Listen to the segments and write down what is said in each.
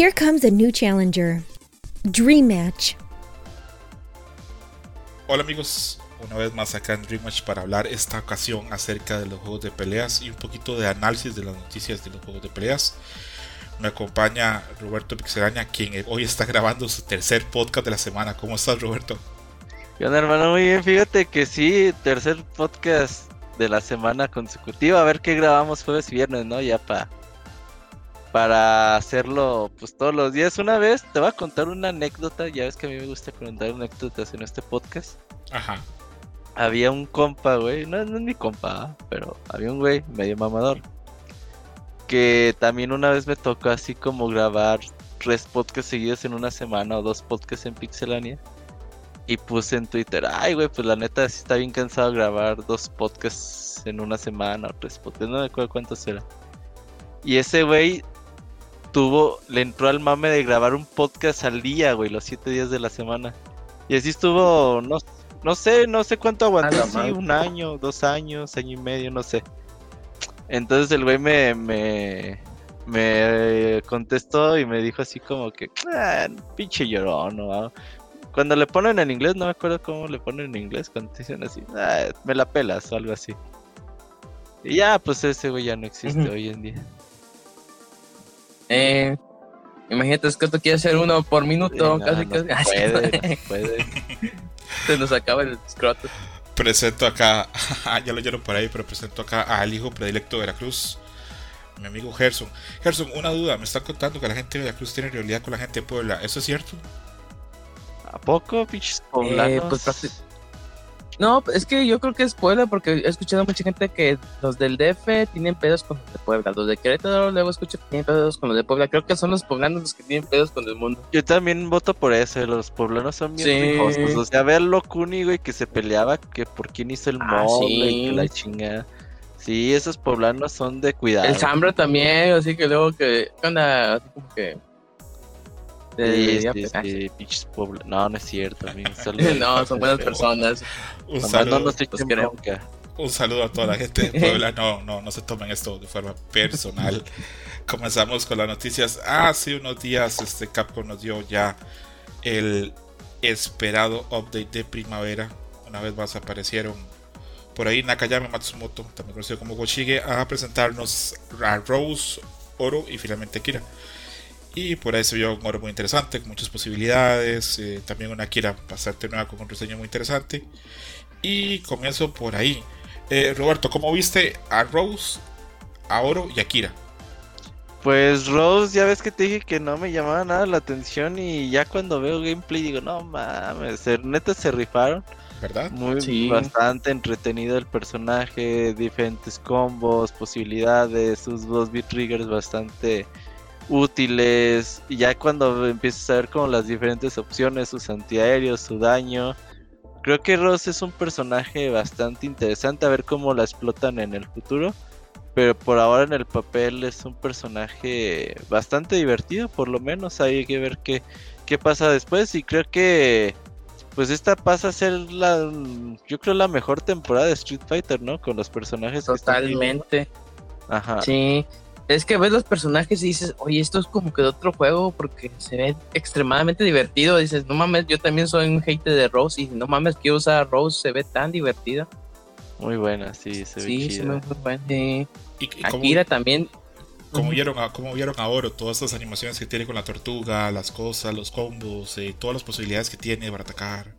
Here comes a new challenger. Dream Match. Hola amigos, una vez más acá en Dream Match para hablar esta ocasión acerca de los juegos de peleas y un poquito de análisis de las noticias de los juegos de peleas. Me acompaña Roberto Pixelaña, quien hoy está grabando su tercer podcast de la semana. ¿Cómo estás, Roberto? Bien, hermano, muy bien. Fíjate que sí, tercer podcast de la semana consecutiva. A ver qué grabamos jueves y viernes, ¿no? Ya para para hacerlo pues todos los días. Una vez te voy a contar una anécdota, ya ves que a mí me gusta contar anécdotas en este podcast. Ajá. Había un compa, güey, no, no es mi compa, pero había un güey medio mamador. Que también una vez me tocó así como grabar tres podcasts seguidos en una semana o dos podcasts en Pixelania. Y puse en Twitter, ay, güey, pues la neta sí está bien cansado grabar dos podcasts en una semana o tres podcasts, no me acuerdo cuántos eran. Y ese güey tuvo, le entró al mame de grabar un podcast al día, güey, los siete días de la semana. Y así estuvo, no, no sé, no sé cuánto aguantó, sí, un año, dos años, año y medio, no sé. Entonces el güey me, me, me contestó y me dijo así como que, ah, pinche llorón, ¿no? Cuando le ponen en inglés, no me acuerdo cómo le ponen en inglés, cuando dicen así, ah, me la pelas o algo así. Y ya, pues ese güey ya no existe hoy en día. Eh, imagínate, es que tú quieres hacer uno por minuto, casi, casi. Puede, puede. Se nos acaba el scroto. Presento acá, ya lo llevo por ahí, pero presento acá al hijo predilecto de Veracruz, mi amigo Gerson. Gerson, una duda, me está contando que la gente de Veracruz tiene realidad con la gente de Puebla, ¿eso es cierto? ¿A poco, pinches poblanos? Eh, pues no, es que yo creo que es Puebla porque he escuchado a mucha gente que los del DF tienen pedos con los de Puebla. Los de Querétaro luego escucho que tienen pedos con los de Puebla. Creo que son los poblanos los que tienen pedos con el mundo. Yo también voto por eso. Los poblanos son bien sí. O sea, verlo Kuni, güey, que se peleaba que por quién hizo el ah, y que la chingada. Sí, esos poblanos son de cuidado. El Zambra también, así que luego que... ¿Qué onda? Así como que Sí, sí, sí, No, no es cierto. no, son buenas personas. Un saludo, un saludo a toda la gente de Puebla. No, no, no se tomen esto de forma personal. Comenzamos con las noticias. Hace unos días este Capcom nos dio ya el esperado update de primavera. Una vez más aparecieron por ahí Nakayama Matsumoto, también conocido como Goshige, a presentarnos a Rose, Oro y finalmente Kira. Y por ahí se vio un oro muy interesante, con muchas posibilidades. Eh, también una Kira bastante nueva con un diseño muy interesante. Y comienzo por ahí. Eh, Roberto, ¿cómo viste a Rose, a Oro y a Kira? Pues Rose, ya ves que te dije que no me llamaba nada la atención. Y ya cuando veo gameplay digo, no mames, neta se rifaron. ¿Verdad? Muy bastante entretenido el personaje, diferentes combos, posibilidades, sus dos beat triggers bastante útiles. Y ya cuando empiezas a ver como las diferentes opciones, sus antiaéreos, su daño. Creo que Ross es un personaje bastante interesante a ver cómo la explotan en el futuro. Pero por ahora en el papel es un personaje bastante divertido, por lo menos. Hay que ver qué, qué pasa después. Y creo que pues esta pasa a ser la yo creo la mejor temporada de Street Fighter, ¿no? Con los personajes Totalmente. Ajá. Sí, es que ves los personajes y dices, oye, esto es como que de otro juego porque se ve extremadamente divertido. Dices, no mames, yo también soy un hater de Rose y no mames, quiero usar a Rose, se ve tan divertida. Muy buena, sí, se ve Sí, se ve muy buena. ¿Y, Akira también. ¿Cómo vieron, a, ¿Cómo vieron ahora todas estas animaciones que tiene con la tortuga, las cosas, los combos, y eh, todas las posibilidades que tiene para atacar?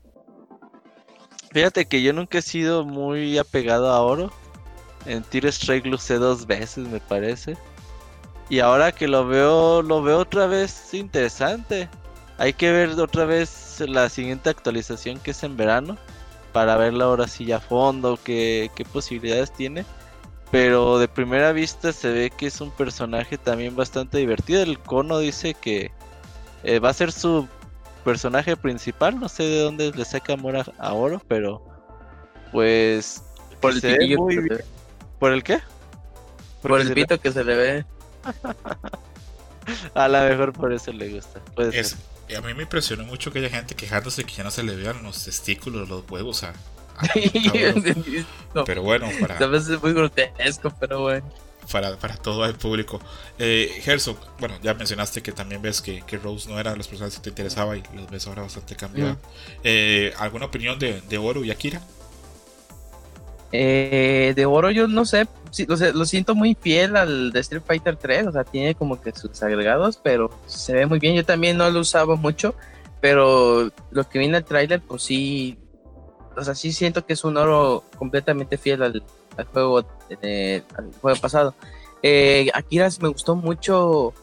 Fíjate que yo nunca he sido muy apegado a oro. En Tiro Strike lo usé dos veces, me parece. Y ahora que lo veo, lo veo otra vez interesante. Hay que ver otra vez la siguiente actualización que es en verano. Para verla ahora sí ya a fondo, qué, qué posibilidades tiene. Pero de primera vista se ve que es un personaje también bastante divertido. El cono dice que eh, va a ser su personaje principal. No sé de dónde le saca amor a, oro, pero pues por el muy ¿Por el qué? por el pito que se le ve. a lo mejor por eso le gusta. A mí me impresionó mucho que haya gente quejándose que ya no se le vean los testículos, los huevos Pero bueno, para. A veces es muy grotesco, pero bueno. para, para todo el público. Eh, Herzog, bueno, ya mencionaste que también ves que, que Rose no era de los personajes que te interesaba y los ves ahora bastante cambiados. Eh, ¿Alguna opinión de, de Oro y Akira? Eh, de Oro yo no sé, lo, siento muy fiel al de Street Fighter 3, o sea, tiene como que sus agregados, pero se ve muy bien. Yo también no lo usaba mucho, pero lo que viene el trailer, pues sí, o sea, sí siento que es un Oro completamente fiel al, al juego, eh, al juego pasado. Eh, Akira me gustó mucho.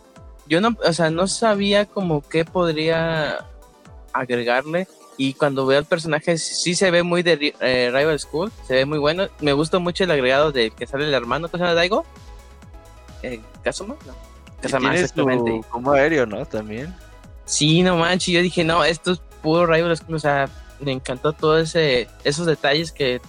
Yo no, o sea, no sabía como qué podría agregarle. Y cuando veo el personaje, sí se ve muy de eh, Rival School, se ve muy bueno. Me gusta mucho el agregado de que sale el hermano, ¿cómo se llama Daigo? Eh, ¿Kazuma? No. Exactamente. Como aéreo, ¿no? También. Sí, no manches, yo dije, no, esto es puro Rival School, o sea, me encantó todo ese, esos detalles que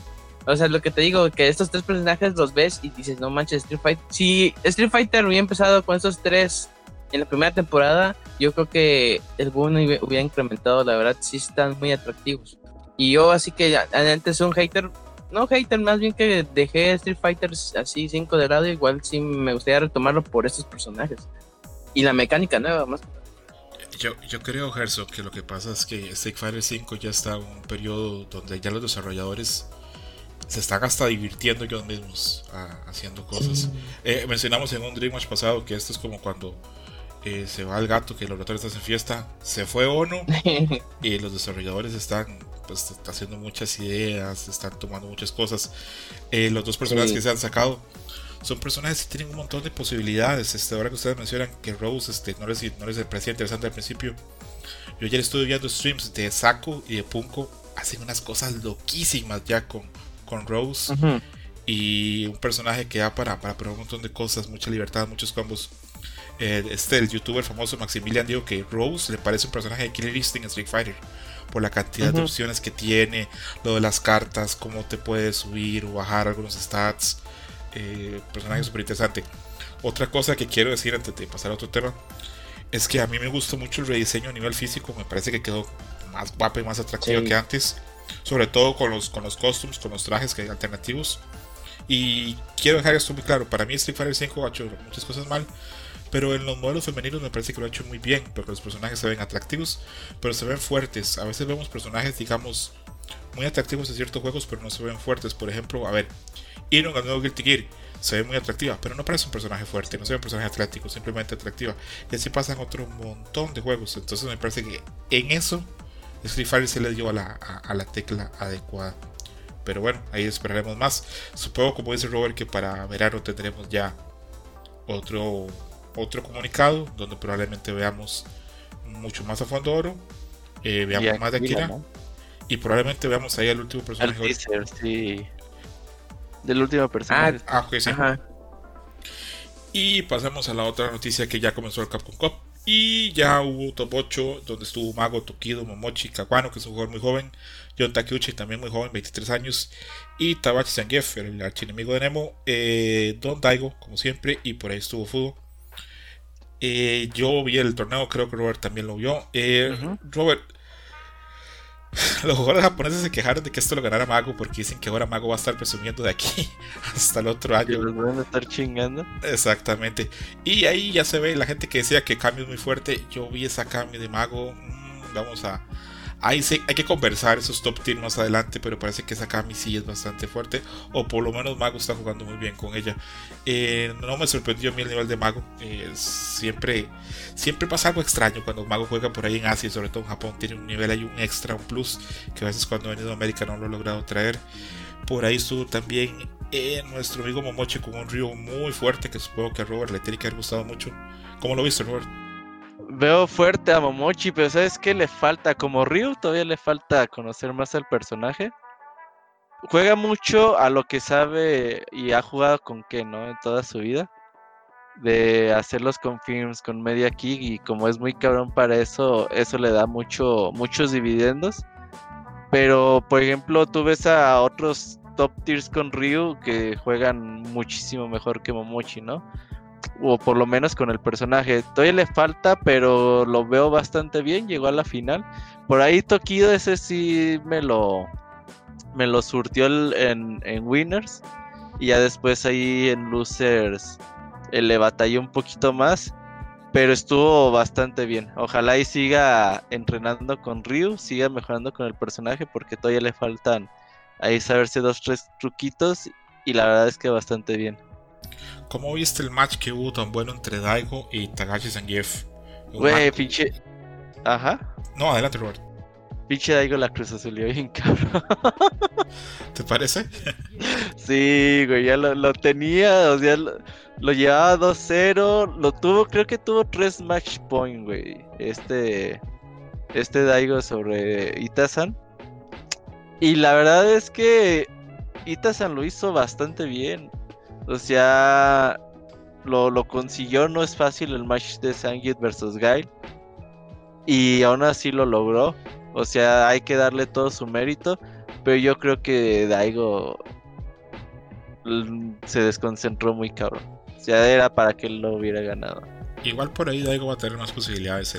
o sea, lo que te digo, que estos tres personajes los ves y dices, no manches, Street Fighter. Si Street Fighter hubiera empezado con estos tres en la primera temporada, yo creo que el boom hubiera incrementado, la verdad, sí están muy atractivos. Y yo así que antes un hater, no hater, más bien que dejé Street Fighter así 5 de lado, igual sí me gustaría retomarlo por estos personajes. Y la mecánica nueva, más yo, yo creo, Herzog, que lo que pasa es que Street Fighter 5 ya está en un periodo donde ya los desarrolladores se están hasta divirtiendo ellos mismos ah, haciendo cosas. Eh, mencionamos en un Dream Match pasado que esto es como cuando eh, se va el gato, que los ratones hacen fiesta, se fue Ono y los desarrolladores están pues, haciendo muchas ideas, están tomando muchas cosas. Eh, los dos personajes que se han sacado son personajes que tienen un montón de posibilidades. Este, ahora que ustedes mencionan que Rose este, no, les, no les parecía interesante al principio, yo ayer estuve viendo streams de Saco y de Punko, hacen unas cosas loquísimas ya con con Rose. Y un personaje que da para, para probar un montón de cosas, mucha libertad, muchos combos. Eh, este, el youtuber famoso Maximilian dijo que Rose le parece un personaje de Killer Instinct en Street Fighter. Por la cantidad de opciones que tiene, lo de las cartas, cómo te puedes subir o bajar algunos stats. Eh, personaje súper interesante. Otra cosa que quiero decir antes de pasar a otro tema es que a mí me gustó mucho el rediseño a nivel físico. Me parece que quedó más guapo y más atractivo que antes sobre todo con los, con los costumes, con los trajes que hay alternativos. Y quiero dejar esto muy claro, para mí Street Fighter 5 ha hecho muchas cosas mal, pero en los modelos femeninos me parece que lo ha hecho muy bien, porque los personajes se ven atractivos, pero se ven fuertes. A veces vemos personajes, digamos, muy atractivos en ciertos juegos, pero no se ven fuertes. Por ejemplo, a ver, Iron al nuevo Guilty Gear se ve muy atractiva, pero no parece un personaje fuerte, no se ve un personaje atlético, simplemente atractiva. Y así pasa en otro montón de juegos. Entonces me parece que en eso Street Fighter se le dio a la, a, la tecla adecuada. Pero bueno, ahí esperaremos más. Supongo, como dice Robert, que para verano tendremos ya otro, otro comunicado donde probablemente veamos mucho más a fondo oro. Eh, veamos más de Akira. Y probablemente veamos ahí al último personaje. sí. Del último personaje. Ah, ah Y pasamos a la otra noticia que ya comenzó el Capcom Cup. Y ya hubo top 8 donde estuvo Mago, Tokido, Momochi, Kawano, que es un jugador muy joven, John Takeuchi, también muy joven, 23 años, y Tabachi Zangief, el archienemigo de Nemo, eh, Don Daigo, como siempre, y por ahí estuvo Fudo. Eh, yo vi el torneo, creo que Robert también lo vio. Eh, Robert, Los jugadores japoneses se quejaron de que esto lo ganara Mago porque dicen que ahora Mago va a estar presumiendo de aquí hasta el otro año. los van a estar chingando. Exactamente. Y ahí ya se ve la gente que decía que cambio es muy fuerte. Yo vi esa cambio de Mago. Mm, vamos a, Ahí sí, hay que conversar esos top tier más adelante, pero parece que esa Kami sí es bastante fuerte. O por lo menos Mago está jugando muy bien con ella. Eh, no me sorprendió a mí el nivel de Mago. Eh, siempre, siempre pasa algo extraño cuando Mago juega por ahí en Asia, sobre todo en Japón. Tiene un nivel ahí, un extra, un plus, que a veces cuando ha venido a América no lo ha logrado traer. Por ahí estuvo también eh, nuestro amigo Momoche con un río muy fuerte que supongo que a Robert le tiene que haber gustado mucho. ¿Cómo lo viste, Robert? Veo fuerte a Momochi, pero ¿sabes qué le falta? Como Ryu, todavía le falta conocer más al personaje. Juega mucho a lo que sabe y ha jugado con qué, ¿no? En toda su vida. De hacer los confirms con Media Kick y como es muy cabrón para eso, eso le da mucho, muchos dividendos. Pero, por ejemplo, tú ves a otros top tiers con Ryu que juegan muchísimo mejor que Momochi, ¿no? O por lo menos con el personaje. Todavía le falta, pero lo veo bastante bien. Llegó a la final. Por ahí Tokido, ese sí me lo me lo surtió en, en, Winners. Y ya después ahí en Losers eh, le batallé un poquito más. Pero estuvo bastante bien. Ojalá y siga entrenando con Ryu, siga mejorando con el personaje porque todavía le faltan ahí saberse dos, tres truquitos. Y la verdad es que bastante bien. ¿Cómo viste el match que hubo tan bueno entre Daigo y Tagashi Zangief? Güey, pinche. Ajá. No, adelante, Robert. Pinche Daigo la cruz azulió bien cabrón. ¿Te parece? sí, güey, ya lo, tenía, o sea, lo, llevaba 2-0, lo tuvo, creo que tuvo 3 match point, güey. Este, este Daigo sobre Itasan. Y la verdad es que Itasan lo hizo bastante bien. O sea, lo, lo consiguió, no es fácil el match de Sangit versus Guile. Y aún así lo logró. O sea, hay que darle todo su mérito. Pero yo creo que Daigo se desconcentró muy cabrón. O sea, era para que él lo hubiera ganado. Igual por ahí Daigo va a tener más posibilidades.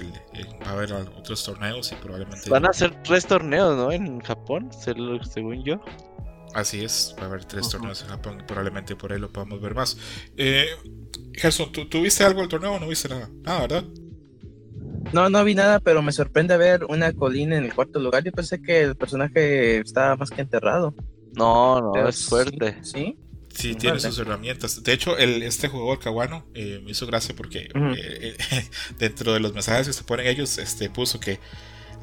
va a haber otros torneos y probablemente. Van a ser tres torneos, ¿no? En Japón, según yo. Así es, va a haber tres torneos en Japón y probablemente por ahí lo podamos ver más. Eh, Gerson, ¿tú, viste algo del torneo o no viste nada? Nada, ¿verdad? No, no vi nada, pero me sorprende ver una colina en el cuarto lugar. Yo pensé que el personaje estaba más que enterrado. No, no, es fuerte. Sí. Sí, tiene sus herramientas. De hecho, el, este jugador Kawano eh, me hizo gracia porque eh, dentro de los mensajes que se ponen ellos, este puso que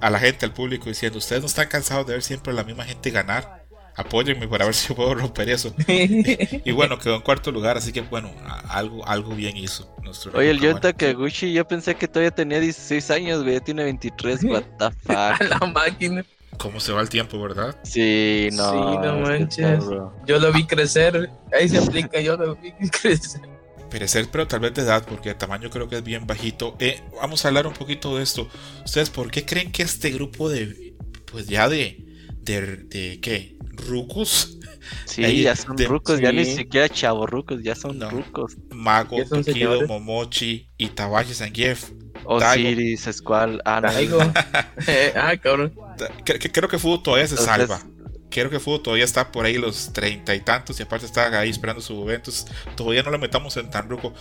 a la gente, al público, diciendo: Ustedes no están cansados de ver siempre a la misma gente ganar apóyenme para ver si puedo romper eso. y bueno, quedó en cuarto lugar, así que bueno, algo, algo bien hizo. Oye, el Yota Kaguchi, yo pensé que todavía tenía 16 años, güey, ya tiene 23, what the fuck. la máquina. ¿Cómo se va el tiempo, verdad? Sí, no. Sí, no manches. Yo lo vi crecer, ahí se aplica, yo lo vi crecer. Perecer, pero tal vez de edad, porque el tamaño creo que es bien bajito. Eh, vamos a hablar un poquito de esto. ¿Ustedes por qué creen que este grupo de, pues ya de, de, de ¿qué? rucos. Sí, ya son rucos, ya ni siquiera chavorrucos, ya son rucos. Mago, Tokido, Momochi y Tabashi Zangief. Osiris, Squall, ah, ah, cabrón. Creo que Fudo todavía se salva creo que Fudo todavía está por ahí los treinta y tantos y aparte está ahí esperando su eventos. Todavía no lo metamos en tan ruco.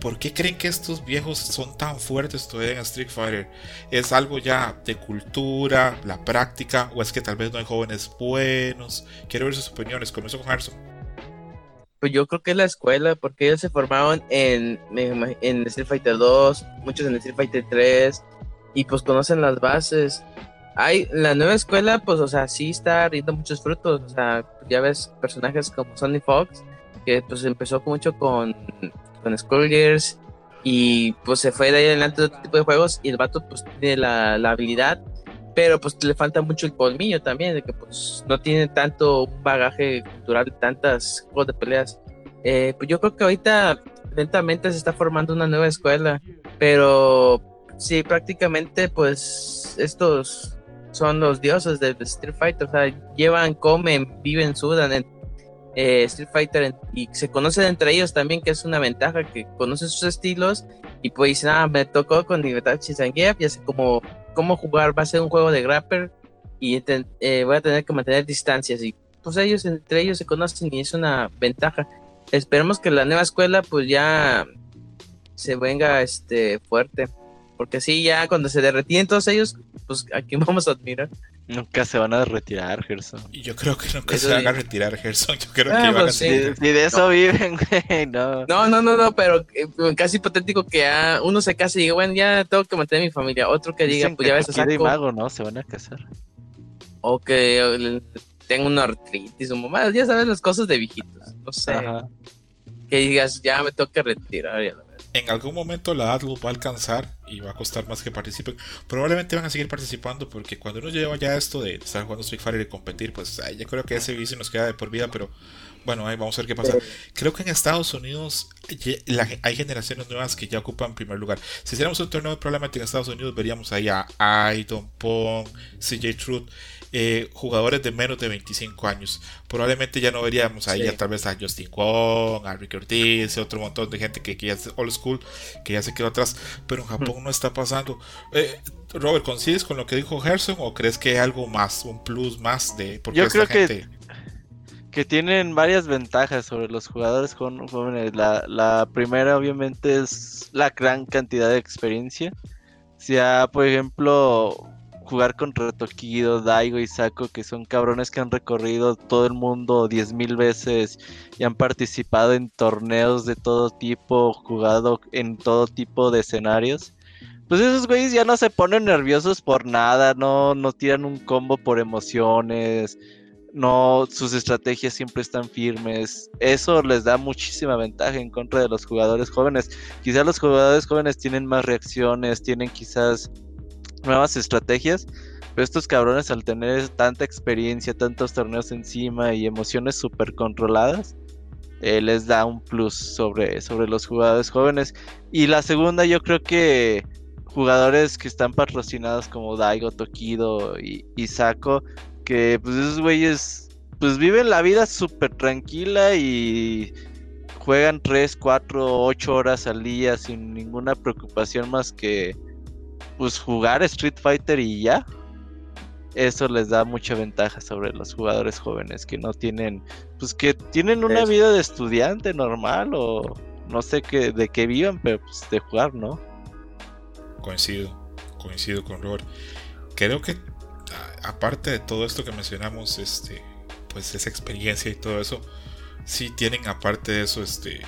¿Por qué creen que estos viejos son tan fuertes todavía en Street Fighter? ¿Es algo ya de cultura, la práctica o es que tal vez no hay jóvenes buenos? Quiero ver sus opiniones. Comienzo con Harrison. Pues yo creo que es la escuela, porque ellos se formaron en, en Street Fighter 2, muchos en Street Fighter 3, y pues conocen las bases hay la nueva escuela, pues, o sea, sí está rindiendo muchos frutos. O sea, ya ves personajes como Sonny Fox, que pues empezó mucho con, con Skullgirls y pues se fue de ahí adelante de otro tipo de juegos. Y el vato, pues, tiene la, la habilidad, pero pues le falta mucho el colmillo también, de que pues no tiene tanto bagaje cultural, tantas juegos de peleas. Eh, pues yo creo que ahorita lentamente se está formando una nueva escuela, pero sí, prácticamente pues estos son los dioses de Street Fighter, o sea, llevan, comen, viven, sudan en eh, Street Fighter y se conocen entre ellos también, que es una ventaja, que conocen sus estilos y pues dicen, ah, me tocó con Libertad Zangief, ya sé cómo, cómo jugar, va a ser un juego de grapper y eh, voy a tener que mantener distancias y pues ellos entre ellos se conocen y es una ventaja. Esperemos que la nueva escuela pues ya se venga este fuerte. Porque sí, ya cuando se derretían todos ellos, pues a quién vamos a admirar. Nunca se van a retirar, Gerson. Yo creo que nunca se van a retirar, Gerson. Yo creo ah, que van a sí, de eso viven, güey, no. No, no, no, no, pero eh, casi hipotético que uno se case y diga, bueno, ya tengo que mantener a mi familia. Otro que diga, pues ya ves a saco. mago, ¿no? Se van a casar. O que tengo una artritis o mamá, ya sabes las cosas de viejitos. No sé. Que digas, ya me tengo que retirar, ya en algún momento la edad va a alcanzar y va a costar más que participen. Probablemente van a seguir participando porque cuando uno lleva ya esto de estar jugando Street Fighter y competir, pues yo creo que ese vicio nos queda de por vida, pero bueno, ahí vamos a ver qué pasa. Creo que en Estados Unidos hay generaciones nuevas que ya ocupan primer lugar. Si hiciéramos un torneo, probablemente en Estados Unidos veríamos ahí a Aydon, Pong, CJ Truth eh, jugadores de menos de 25 años. Probablemente ya no veríamos ahí tal vez a Justin Kwon, a Rick Ortiz, otro montón de gente que, ya es old school, que ya se quedó atrás, pero en Japón no está pasando. Eh, Robert, ¿coincides con lo que dijo Gerson o crees que hay algo más, un plus más de... Porque Yo creo que que tienen varias ventajas sobre los jugadores jóvenes. La, la primera obviamente es la gran cantidad de experiencia. sea, por ejemplo, jugar con Retoquido, Daigo y Sako, que son cabrones que han recorrido todo el mundo 10.000 veces y han participado en torneos de todo tipo, jugado en todo tipo de escenarios. Pues esos güeyes ya no se ponen nerviosos por nada, no, no tiran un combo por emociones, no, sus estrategias siempre están firmes. Eso les da muchísima ventaja en contra de los jugadores jóvenes. Quizás los jugadores jóvenes tienen más reacciones, tienen quizás nuevas estrategias, pero estos cabrones al tener tanta experiencia, tantos torneos encima y emociones súper controladas, eh, les da un plus sobre, sobre los jugadores jóvenes. Y la segunda yo creo que jugadores que están patrocinados como Daigo, Tokido y, y Sako, que pues esos güeyes pues viven la vida súper tranquila y juegan 3, 4, 8 horas al día sin ninguna preocupación más que pues jugar Street Fighter y ya. Eso les da mucha ventaja sobre los jugadores jóvenes que no tienen, pues que tienen una vida de estudiante normal o no sé qué, de qué vivan, pero pues de jugar, ¿no? Coincido, coincido con Robert. Creo que aparte de todo esto que mencionamos, este, pues esa experiencia y todo eso, sí tienen aparte de eso, este,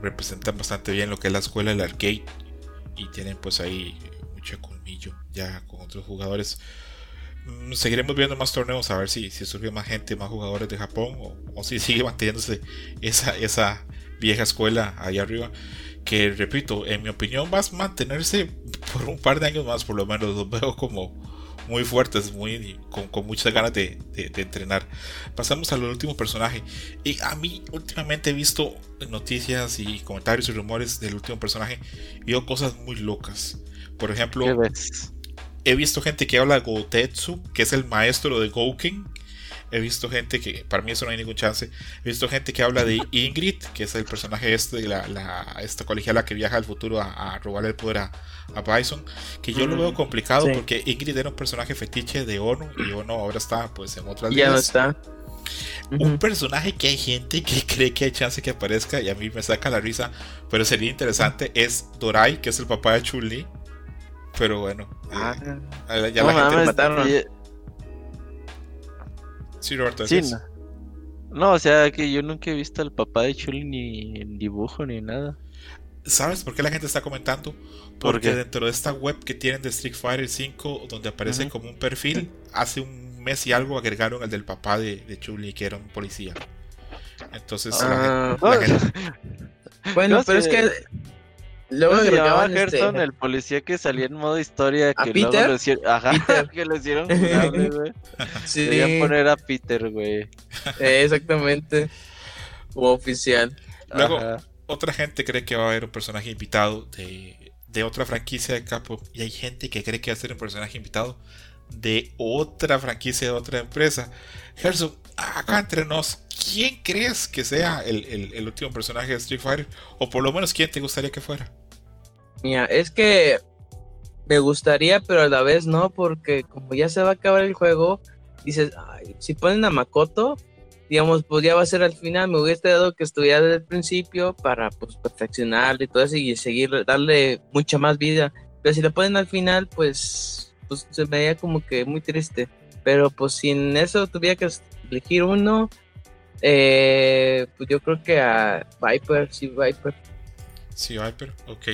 representan bastante bien lo que es la escuela del arcade y tienen pues ahí mucho colmillo ya con otros jugadores. Mm, seguiremos viendo más torneos a ver si, si surge más gente, más jugadores de Japón o, si sigue manteniéndose esa, esa vieja escuela allá arriba. Que repito, en mi opinión va a mantenerse por un par de años más, por lo menos. Los veo como, muy fuertes, muy, con, muchas ganas de, entrenar. Pasamos al último personaje. Y a mí últimamente he visto noticias y comentarios y rumores del último personaje. Y veo cosas muy locas. Por ejemplo, he visto gente que habla de Gotetsu, que es el maestro de Gouken. He visto gente que, para mí eso no hay ningún chance. He visto gente que habla de Ingrid, que es el personaje este de la, la esta colegiala que viaja al futuro a, a robarle el poder a, a Bison, que yo lo veo complicado porque Ingrid era un personaje fetiche de Ono y Ono ahora está pues en otras Ya no está. Un personaje que hay gente que cree que hay chance que aparezca y a mí me saca la risa, pero sería interesante es Dorai, que es el papá de Chun-Li. Pero bueno, eh, ah, ya la gente mataron. Sí, Roberto, sí, no. o sea que yo nunca he visto al papá de Chuli ni en dibujo ni nada. ¿Sabes por qué la gente está comentando? Porque dentro de esta web que tienen de Street Fighter 5, donde aparece como un perfil, hace un mes y algo agregaron el del papá de, de Chuli, que era un policía. Entonces, la ah. gente, Bueno, pero es que Luego se llamaba Gerson, este, el policía que salía en modo historia. Que Peter? Luego lo hicieron, ajá, que lo hicieron jugable, güey. Sí. Querían poner a Peter, güey. Eh, exactamente. O oficial. Luego, otra gente cree que va a haber un personaje invitado de, de otra franquicia de Capcom. Y hay gente que cree que va a ser un personaje invitado de otra franquicia de otra empresa. Gerson, acá entre nos, ¿quién crees que sea el, el, el último personaje de Street Fighter? O por lo menos, ¿quién te gustaría que fuera? Mira, es que me gustaría, pero a la vez no, porque como ya se va a acabar el juego, dices, si ponen a Makoto, digamos, pues ya va a ser al final, me hubiese dado que estudiar desde el principio para pues perfeccionarle y todo eso y seguir, darle mucha más vida. Pero si lo ponen al final, pues, pues se me veía como que muy triste. Pero pues sin eso tuviera que elegir uno, eh, pues yo creo que a Viper, sí, Viper. Sí, Viper, ok.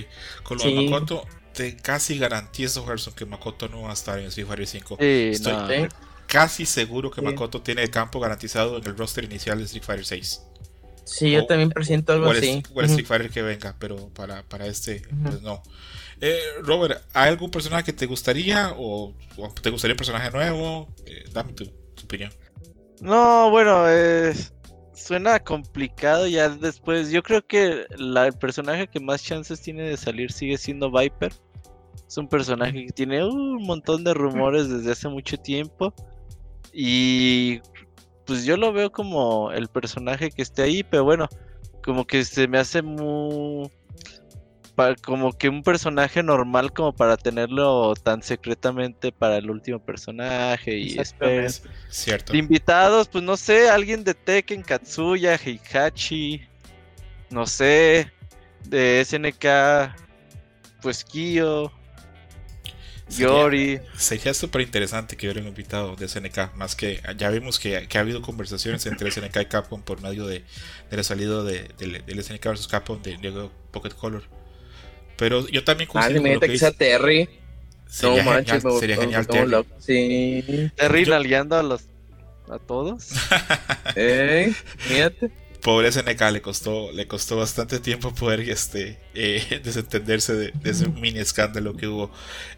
Con lo de Makoto, te casi garantizo, Gerson, que Makoto no va a estar en Street Fighter 5. Estoy casi seguro que Makoto tiene el campo garantizado en el roster inicial de Street Fighter 6. Sí, yo también presiento algo así. O el Street Fighter que venga, pero para, para este, pues no. Eh, Robert, ¿hay algún personaje que te gustaría o, te gustaría un personaje nuevo? Eh, dame tu, opinión. No, bueno, es suena complicado ya después. Yo creo que el personaje que más chances tiene de salir sigue siendo Viper. Es un personaje que tiene un montón de rumores desde hace mucho tiempo. Y pues yo lo veo como el personaje que esté ahí, pero bueno, como que se me hace muy... para, como que un personaje normal como para tenerlo tan secretamente para el último personaje y después cierto de invitados pues no sé alguien de Tekken Katsuya Heihachi no sé de SNK pues Kyo Yori. Sería súper interesante que hubiera un invitado de SNK, más que ya vimos que, ha habido conversaciones entre SNK y Capcom por medio de, de la salida de, del SNK vs Capcom de, de, Pocket Color. Pero yo también ah, considero que, que sea Terry. Sería no, genial, sería genial Terry. Sí. Terry Yo... a los a todos. eh, fíjate pobre SNK le costó, le costó bastante tiempo poder este, eh, desentenderse de, ese mini escándalo que hubo.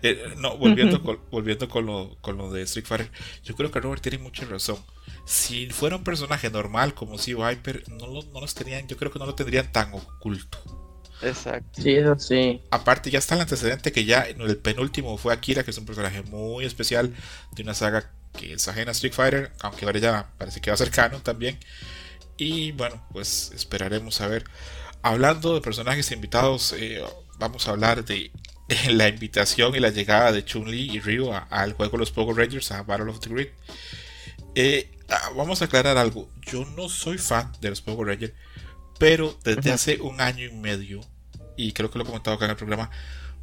Eh, no, volviendo, con, volviendo con, lo, con lo de Street Fighter, yo creo que Robert tiene mucha razón. Si fuera un personaje normal como si Viper, no, lo, no los tenían, yo creo que no lo tendrían tan oculto. Exacto. Sí, eso sí. Aparte, ya está el antecedente que ya en el penúltimo fue Akira, que es un personaje muy especial de una saga que es ajena a Street Fighter, aunque ahora ya parece que va a ser canon también. Y bueno, pues esperaremos a ver. Hablando de personajes invitados, eh, vamos a hablar de la invitación y la llegada de Chun-Li y Ryu al juego de los Power Rangers, a Battle of the Grid. Eh, ah, vamos a aclarar algo. Yo no soy fan de los Power Rangers, pero desde hace un año y medio, y creo que lo he comentado acá en el programa,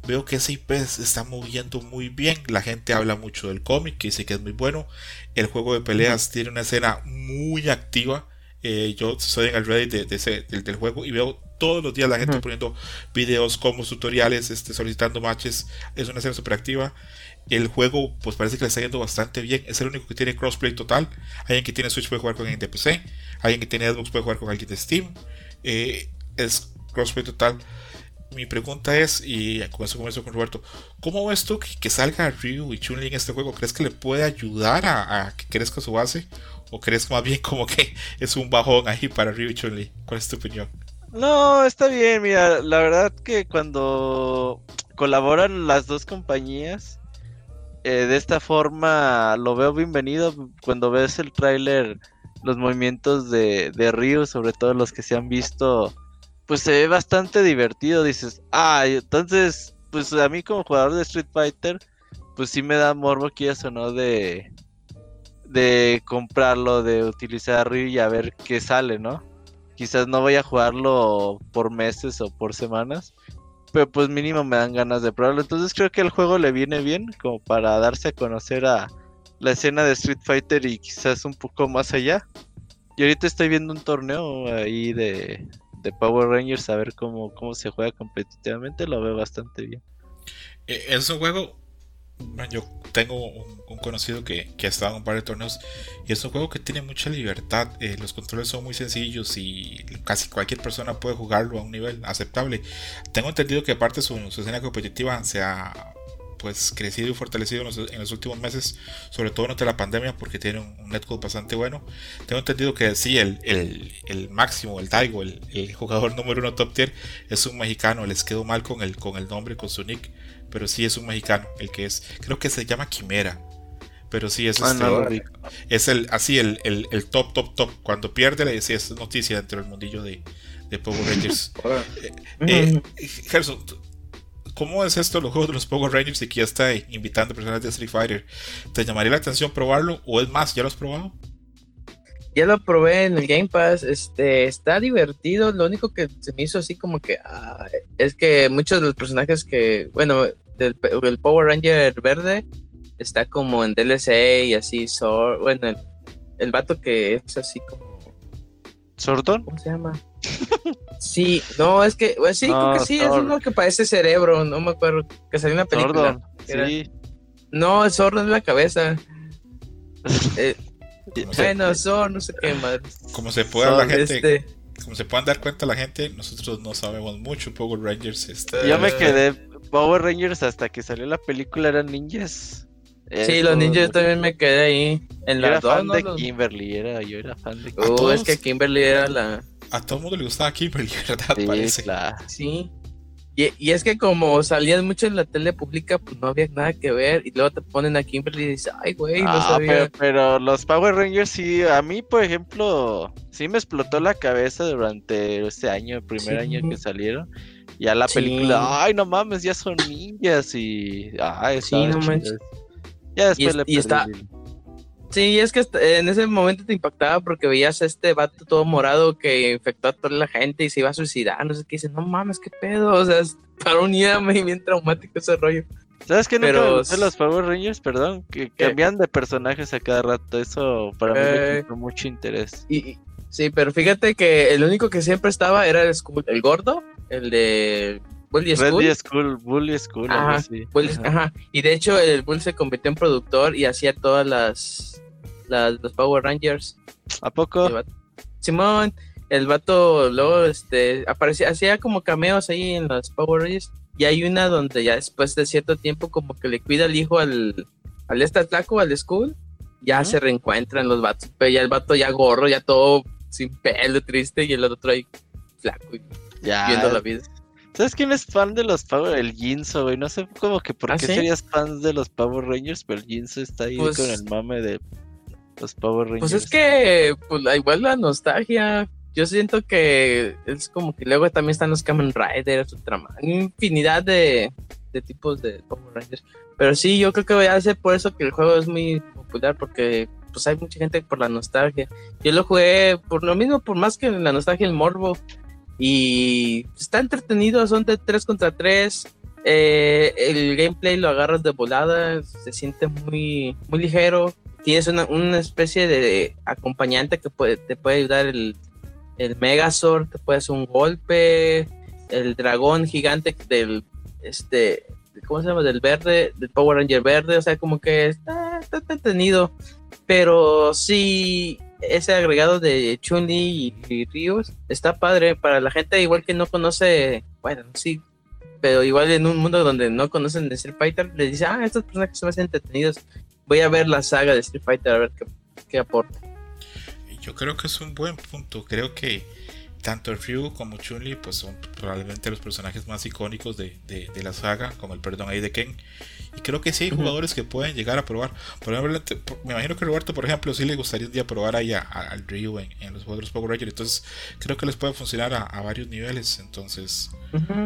veo que ese IP se está moviendo muy bien. La gente habla mucho del cómic, que dice que es muy bueno. El juego de peleas tiene una escena muy activa eh, yo estoy en el Reddit de, ese, del, juego y veo todos los días la gente poniendo videos como tutoriales, este, solicitando matches. Es una serie super activa. El juego, pues parece que le está yendo bastante bien. Es el único que tiene crossplay total. Alguien que tiene Switch puede jugar con alguien de PC. Alguien que tiene Xbox puede jugar con alguien de Steam. Eh, es crossplay total. Mi pregunta es, y con eso comienzo con Roberto, ¿cómo ves tú que, salga Ryu y Chun-Li en este juego? ¿Crees que le puede ayudar a, a que crezca su base? ¿O crees más bien como que es un bajón ahí para Ryu Chun-Li? ¿Cuál es tu opinión? No, está bien, mira, la verdad que cuando colaboran las dos compañías, eh, de esta forma lo veo bienvenido. Cuando ves el tráiler, los movimientos de Ryu, sobre todo los que se han visto, pues se ve bastante divertido. Dices, ah, entonces, pues a mí como jugador de Street Fighter, pues sí me da morbo que ya no de, de comprarlo, de utilizar y a ver qué sale, ¿no? Quizás no voy a jugarlo por meses o por semanas, pero pues mínimo me dan ganas de probarlo. Entonces creo que el juego le viene bien como para darse a conocer a la escena de Street Fighter y quizás un poco más allá. Y ahorita estoy viendo un torneo ahí de, de Power Rangers a ver cómo, cómo se juega competitivamente, lo veo bastante bien. Eh, es un juego yo tengo un, conocido que, ha estado en un par de torneos y es un juego que tiene mucha libertad. Eh, los controles son muy sencillos y casi cualquier persona puede jugarlo a un nivel aceptable. Tengo entendido que aparte su, su escena competitiva se ha pues crecido y fortalecido en los, últimos meses, sobre todo durante la pandemia, porque tiene un, netcode bastante bueno. Tengo entendido que sí, el, el, máximo, el Daigo, el, el, jugador número uno top tier, es un mexicano. Les quedó mal con el, con el nombre, con su nick pero sí es un mexicano, el que es, creo que se llama Quimera. Pero sí es, ah, este, es el así el, el, top, top, top. Cuando pierde, le decía es noticia dentro del mundillo de, de Power Rangers. eh, eh, Gerson, ¿cómo es esto los juegos de los Power Rangers y que ya está invitando personas de Street Fighter? ¿Te llamaría la atención probarlo? ¿O es más, ya lo has probado? Ya lo probé en el Game Pass, este, está divertido, lo único que se me hizo así como que ah, es que muchos de los personajes que, bueno, del, Power Ranger verde está como en DLC y así, bueno, el, vato que es así como... ¿Sordon? ¿Cómo se llama? Sí, no, es que, sí, creo que sí, es uno que parece cerebro, no me acuerdo, que salió en una película. sí. No, el Sordon es la cabeza. eh, bueno, son, no sé qué madre. Como se puede la gente. Este. Como se puedan dar cuenta la gente, nosotros no sabemos mucho Power Rangers. Este... Yo me quedé Power Rangers hasta que salió la película eran ninjas. Sí, los ninjas también me quedé ahí. En la era fan de Kimberly, era, yo era fan de Kimberly. Uh, es que Kimberly era la. A todo el mundo le gustaba Kimberly, ¿verdad? Sí, Parece. Claro. Sí. Y, es que como salían mucho en la tele pública, pues no había nada que ver. Y luego te ponen a Kimberly y dices, ay, güey, no ah, sabía. Pero, los Power Rangers sí, a mí, por ejemplo, sí me explotó la cabeza durante este año, el primer año que salieron. Ya la película, ay, no mames, ya son ninjas y. Ay, sí, no manches. Ya después le y está. Sí, es que en ese momento te impactaba porque veías a este vato todo morado que infectó a toda la gente y se iba a suicidar. No sé qué dices, no mames, qué pedo. O sea, para un me bien traumático ese rollo. ¿Sabes qué? Pero... Nunca los Power Rangers, perdón, que cambian de personajes a cada rato. Eso para mí me eh, mucho interés. Y, sí, pero fíjate que el único que siempre estaba era el, el gordo, el de Bully School. School, Bully School, ajá, ajá. Y de hecho, el Bull se convirtió en productor y hacía todas las, las los Power Rangers. ¿A poco? Simón, el vato luego este, aparecía, hacía como cameos ahí en las Power Rangers. Y hay una donde ya después de cierto tiempo, como que le cuida al hijo al, al este flaco, al school. Ya se reencuentran los vatos. Pero ya el vato ya gorro, ya todo sin pelo, triste. Y el otro ahí flaco, ya. viendo la vida. ¿Sabes quién es fan de los Power? El Jinzo, güey. No sé cómo que por ¿Ah, qué serías fan de los Power Rangers, pero el Jinzo está ahí pues con el mame de los Power Rangers. Pues es que, pues igual la nostalgia. Yo siento que es como que luego también están los Kamen Riders, Ultraman, infinidad de, de tipos de Power Rangers. Pero sí, yo creo que voy a hacer por eso que el juego es muy popular, porque pues hay mucha gente por la nostalgia. Yo lo jugué por lo mismo, por más que la nostalgia, el morbo y está entretenido, son de 3 contra 3. Eh, el gameplay lo agarras de volada, se siente muy, muy ligero. Tienes una, una especie de acompañante que puede, te puede ayudar el, el Megazord, te puede hacer un golpe. El dragón gigante del, este, ¿cómo se llama? Del verde, del Power Ranger verde. O sea, como que está, está entretenido. Pero sí, ese agregado de Chun-Li y, Rios está padre para la gente igual que no conoce, bueno, sí, pero igual en un mundo donde no conocen de Street Fighter, les dice, ah, estos personajes son más entretenidos, voy a ver la saga de Street Fighter a ver qué, qué aporta. Yo creo que es un buen punto, creo que tanto Ryu como Chun-Li pues son probablemente los personajes más icónicos de, de, de la saga, como el perdón ahí de Ken. Y creo que sí hay jugadores que pueden llegar a probar. me imagino que Roberto, por ejemplo, sí le gustaría un día probar ahí al Ryu en, los juegos de Power Rangers. Entonces, creo que les puede funcionar a, varios niveles. Entonces,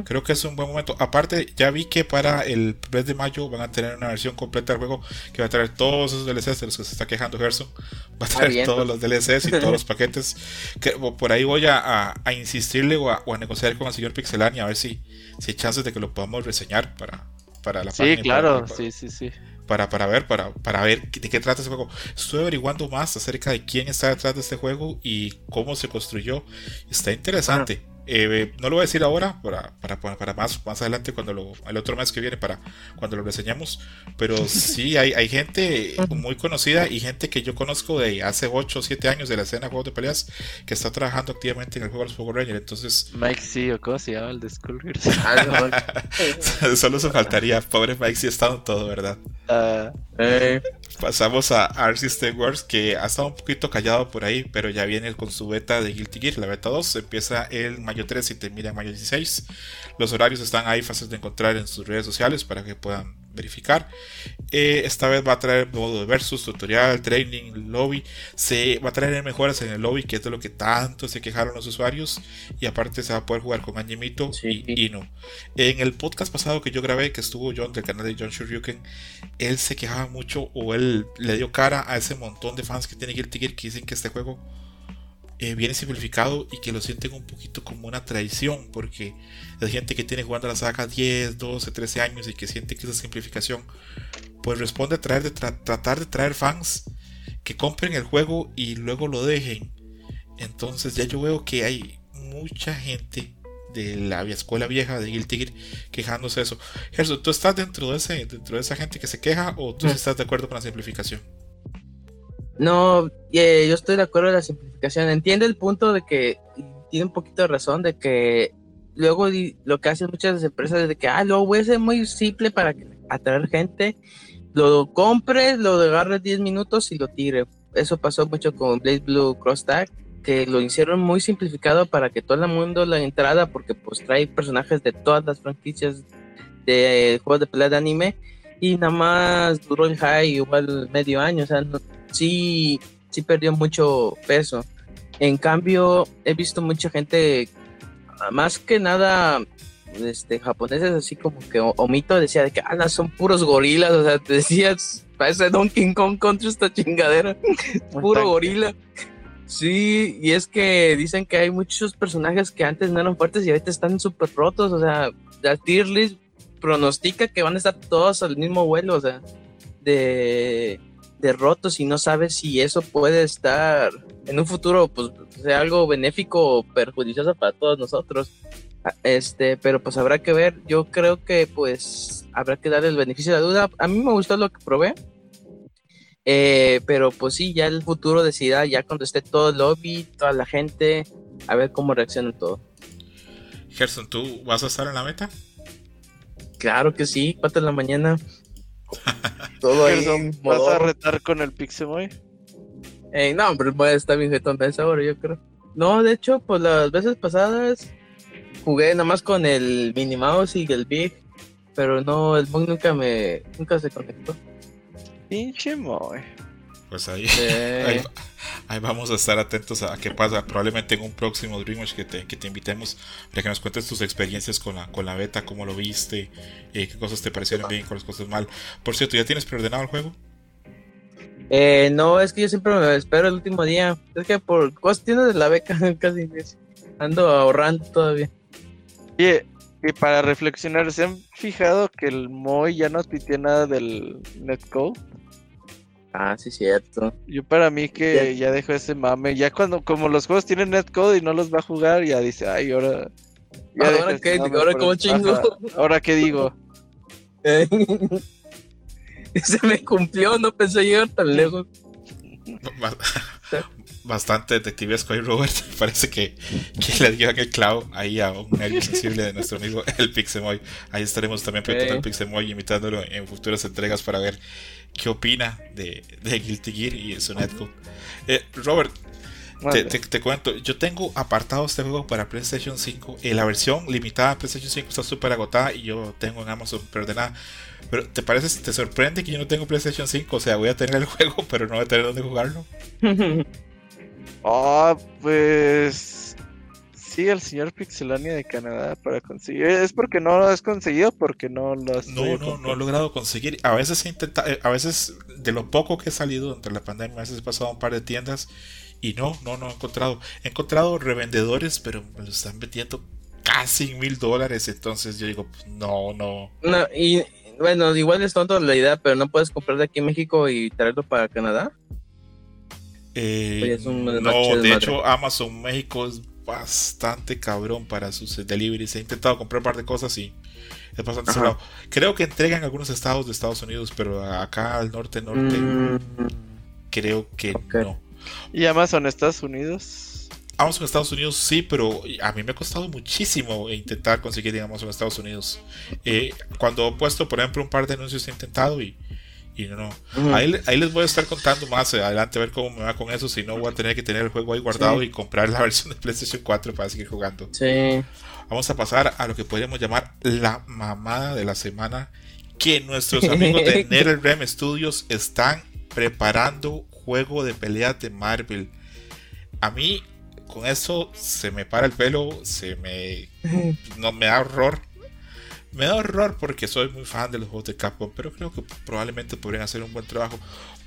creo que es un buen momento. Aparte, ya vi que para el mes de mayo van a tener una versión completa del juego que va a traer todos esos DLCs de los que se está quejando Gerson. Va a traer todos los DLCs y todos los paquetes. Que, por ahí voy a, insistirle o a, negociar con el señor Pixelani a ver si, si hay chances de que lo podamos reseñar para para la sí, claro, sí, sí, sí. Para, para ver, para, para ver de qué trata ese juego. Estuve averiguando más acerca de quién está detrás de este juego y cómo se construyó. Está interesante. Eh, no lo voy a decir ahora, para, para, para, más, más adelante, cuando lo, el otro mes que viene, para cuando lo reseñamos. Pero sí, hay, hay gente muy conocida y gente que yo conozco de hace 8 o 7 años de la escena de juegos de peleas que está trabajando activamente en el juego de los Power Rangers. Entonces, Mike sí, o cómo se llama el de Skullgirls. Solo se faltaría, pobre Mike, sí está en todo, ¿verdad? Ah, eh. Pasamos a Art System Wars, que ha estado un poquito callado por ahí, pero ya viene con su beta de Guilty Gear, la beta 2. Empieza el mayo 3 y termina en mayo 16. Los horarios están ahí fáciles de encontrar en sus redes sociales para que puedan verificar. Eh, esta vez va a traer modo de versus, tutorial, training, lobby. Se va a traer mejoras en el lobby, que es de lo que tanto se quejaron los usuarios. Y aparte se va a poder jugar con Angemito y Ino. En el podcast pasado que yo grabé, que estuvo John del canal de John Shoryuken, él se quejaba mucho o él le dio cara a ese montón de fans que tiene Guilty Gear que dicen que este juego eh, viene simplificado y que lo sienten un poquito como una traición, porque hay gente que tiene jugando la saga 10, 12, 13 años y que siente que esa simplificación pues responde a traer de tratar de traer fans que compren el juego y luego lo dejen. Entonces ya yo veo que hay mucha gente de la escuela vieja de Guilty Gear quejándose de eso. Gerson, ¿tú estás dentro de ese, dentro de esa gente que se queja o tú estás de acuerdo con la simplificación? No, eh, yo estoy de acuerdo en la simplificación. Entiendo el punto de que tiene un poquito de razón de que luego lo que hacen muchas empresas es de que, ah, lo voy muy simple para atraer gente, lo compres, lo agarres 10 minutos y lo tire. Eso pasó mucho con Blaze Blue Cross Tag, que lo hicieron muy simplificado para que todo el mundo la entrada, porque pues trae personajes de todas las franquicias de juegos de pelea de anime y nada más duró el high igual medio año, o sea, no, sí, sí perdió mucho peso. En cambio, he visto mucha gente, más que nada este, japoneses, así como que Omito decía de que, ah, son puros gorilas, o sea, te decías, parece Donkey Kong contra esta chingadera, puro gorila. Sí, y es que dicen que hay muchos personajes que antes no eran fuertes y ahorita están súper rotos, o sea, la tier list pronostica que van a estar todos al mismo vuelo, o sea, de, de rotos y no sabes si eso puede estar en un futuro, pues, sea algo benéfico o perjudicioso para todos nosotros. Este, pero pues habrá que ver. Yo creo que pues habrá que darle el beneficio de la duda. A mí me gustó lo que probé. Eh, pero pues sí, ya el futuro decida, ya cuando esté todo el lobby, toda la gente, a ver cómo reacciona todo. Gerson, ¿tú vas a estar en la meta? Claro que sí, 4 de la mañana. Todo ahí. ¿Vas a retar con el Pixemoy? Eh, no, pero voy a estar bien jetón de esa hora, yo creo. No, de hecho, pues las veces pasadas jugué nada más con el Minnie Mouse y el Big, pero no, el Bug nunca me, nunca se conectó. Pinche Moy. Pues ahí, ahí, vamos a estar atentos a qué pasa. Probablemente en un próximo Dreamwatch que te, que te invitemos para que nos cuentes tus experiencias con la, con la beta, cómo lo viste, eh, qué cosas te parecieron bien, cuáles cosas mal. Por cierto, ¿ya tienes preordenado el juego? Eh, no, es que yo siempre me espero el último día. Es que por cuestiones de la beca casi ando ahorrando todavía. Y, para reflexionar, ¿se han fijado que el Moy ya no tuitea nada del netcode? Ah, sí, cierto. Yo para mí que ya, dejo ese mame. Ya cuando, como los juegos tienen netcode y no los va a jugar, ya dice, ay, ahora. ahora qué, ahora como chingo. ahora qué digo. Se me cumplió, no pensé llegar tan lejos. bastante detectivesco ahí, Robert. Parece que, que le dieron el clavo ahí a un nervio sensible de nuestro amigo el Pixemoy. Ahí estaremos también presentando el Pixemoy, imitándolo en futuras entregas para ver qué opina de, de Guilty Gear y su netcode. Eh, Robert, te, te, cuento, yo tengo apartado este juego para PlayStation 5. y la versión limitada de PlayStation 5 está súper agotada y yo tengo en Amazon, pero de nada. Pero ¿te parece, te sorprende que yo no tengo PlayStation 5? O sea, voy a tener el juego, pero no voy a tener dónde jugarlo. Ah, pues. Sí, el señor Pixelania de Canadá para conseguir. ¿Es porque no lo has conseguido? Porque no lo has. No, no, no he logrado conseguir. A veces he intentado. Eh, a veces, de lo poco que he salido entre la pandemia, a veces he pasado a un par de tiendas y no, no, no he encontrado. He encontrado revendedores, pero me lo están vendiendo casi mil dólares. Entonces yo digo, pues, no, no. No, y bueno, igual es tonto la idea, pero no puedes comprar de aquí en México y traerlo para Canadá. Eh, no, de hecho, Amazon México es bastante cabrón para sus deliveries. He intentado comprar un par de cosas y es bastante cerrado. Creo que entregan algunos estados de Estados Unidos, pero acá al norte, norte, mm. creo que no. ¿Y Amazon Estados Unidos? Amazon Estados Unidos sí, pero a mí me ha costado muchísimo intentar conseguir Amazon Estados Unidos. Eh, cuando he puesto, por ejemplo, un par de anuncios he intentado y y no, ahí, les voy a estar contando más adelante a ver cómo me va con eso. Si no, voy a tener que tener el juego ahí guardado y comprar la versión de PlayStation 4 para seguir jugando. Sí. Vamos a pasar a lo que podríamos llamar la mamada de la semana. Que nuestros amigos de NetherRealm Studios están preparando juego de pelea de Marvel. A mí, con eso se me para el pelo, se me. No me da horror me da horror porque soy muy fan de los juegos de Capcom, pero creo que probablemente podrían hacer un buen trabajo.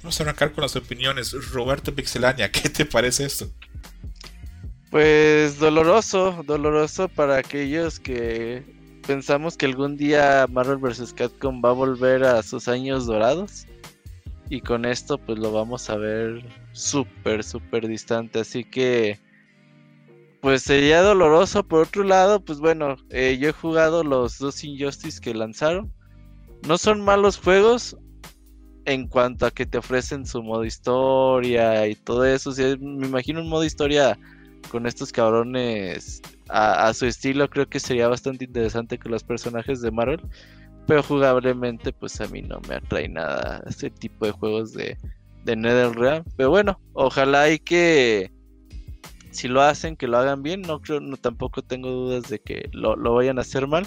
Vamos a arrancar con las opiniones. Roberto Pixelania, ¿qué te parece esto? Pues doloroso, doloroso para aquellos que pensamos que algún día Marvel vs. Capcom va a volver a sus años dorados. Y con esto pues lo vamos a ver súper, súper distante. Así que pues sería doloroso. Por otro lado, pues bueno, eh, yo he jugado los dos Injustice que lanzaron. No son malos juegos en cuanto a que te ofrecen su modo historia y todo eso. me imagino un modo historia con estos cabrones a, su estilo. Creo que sería bastante interesante con los personajes de Marvel. Pero jugablemente, pues a mí no me atrae nada este tipo de juegos de, de NetherRealm. Pero bueno, ojalá y que si lo hacen, que lo hagan bien. No creo, no tampoco tengo dudas de que lo, vayan a hacer mal.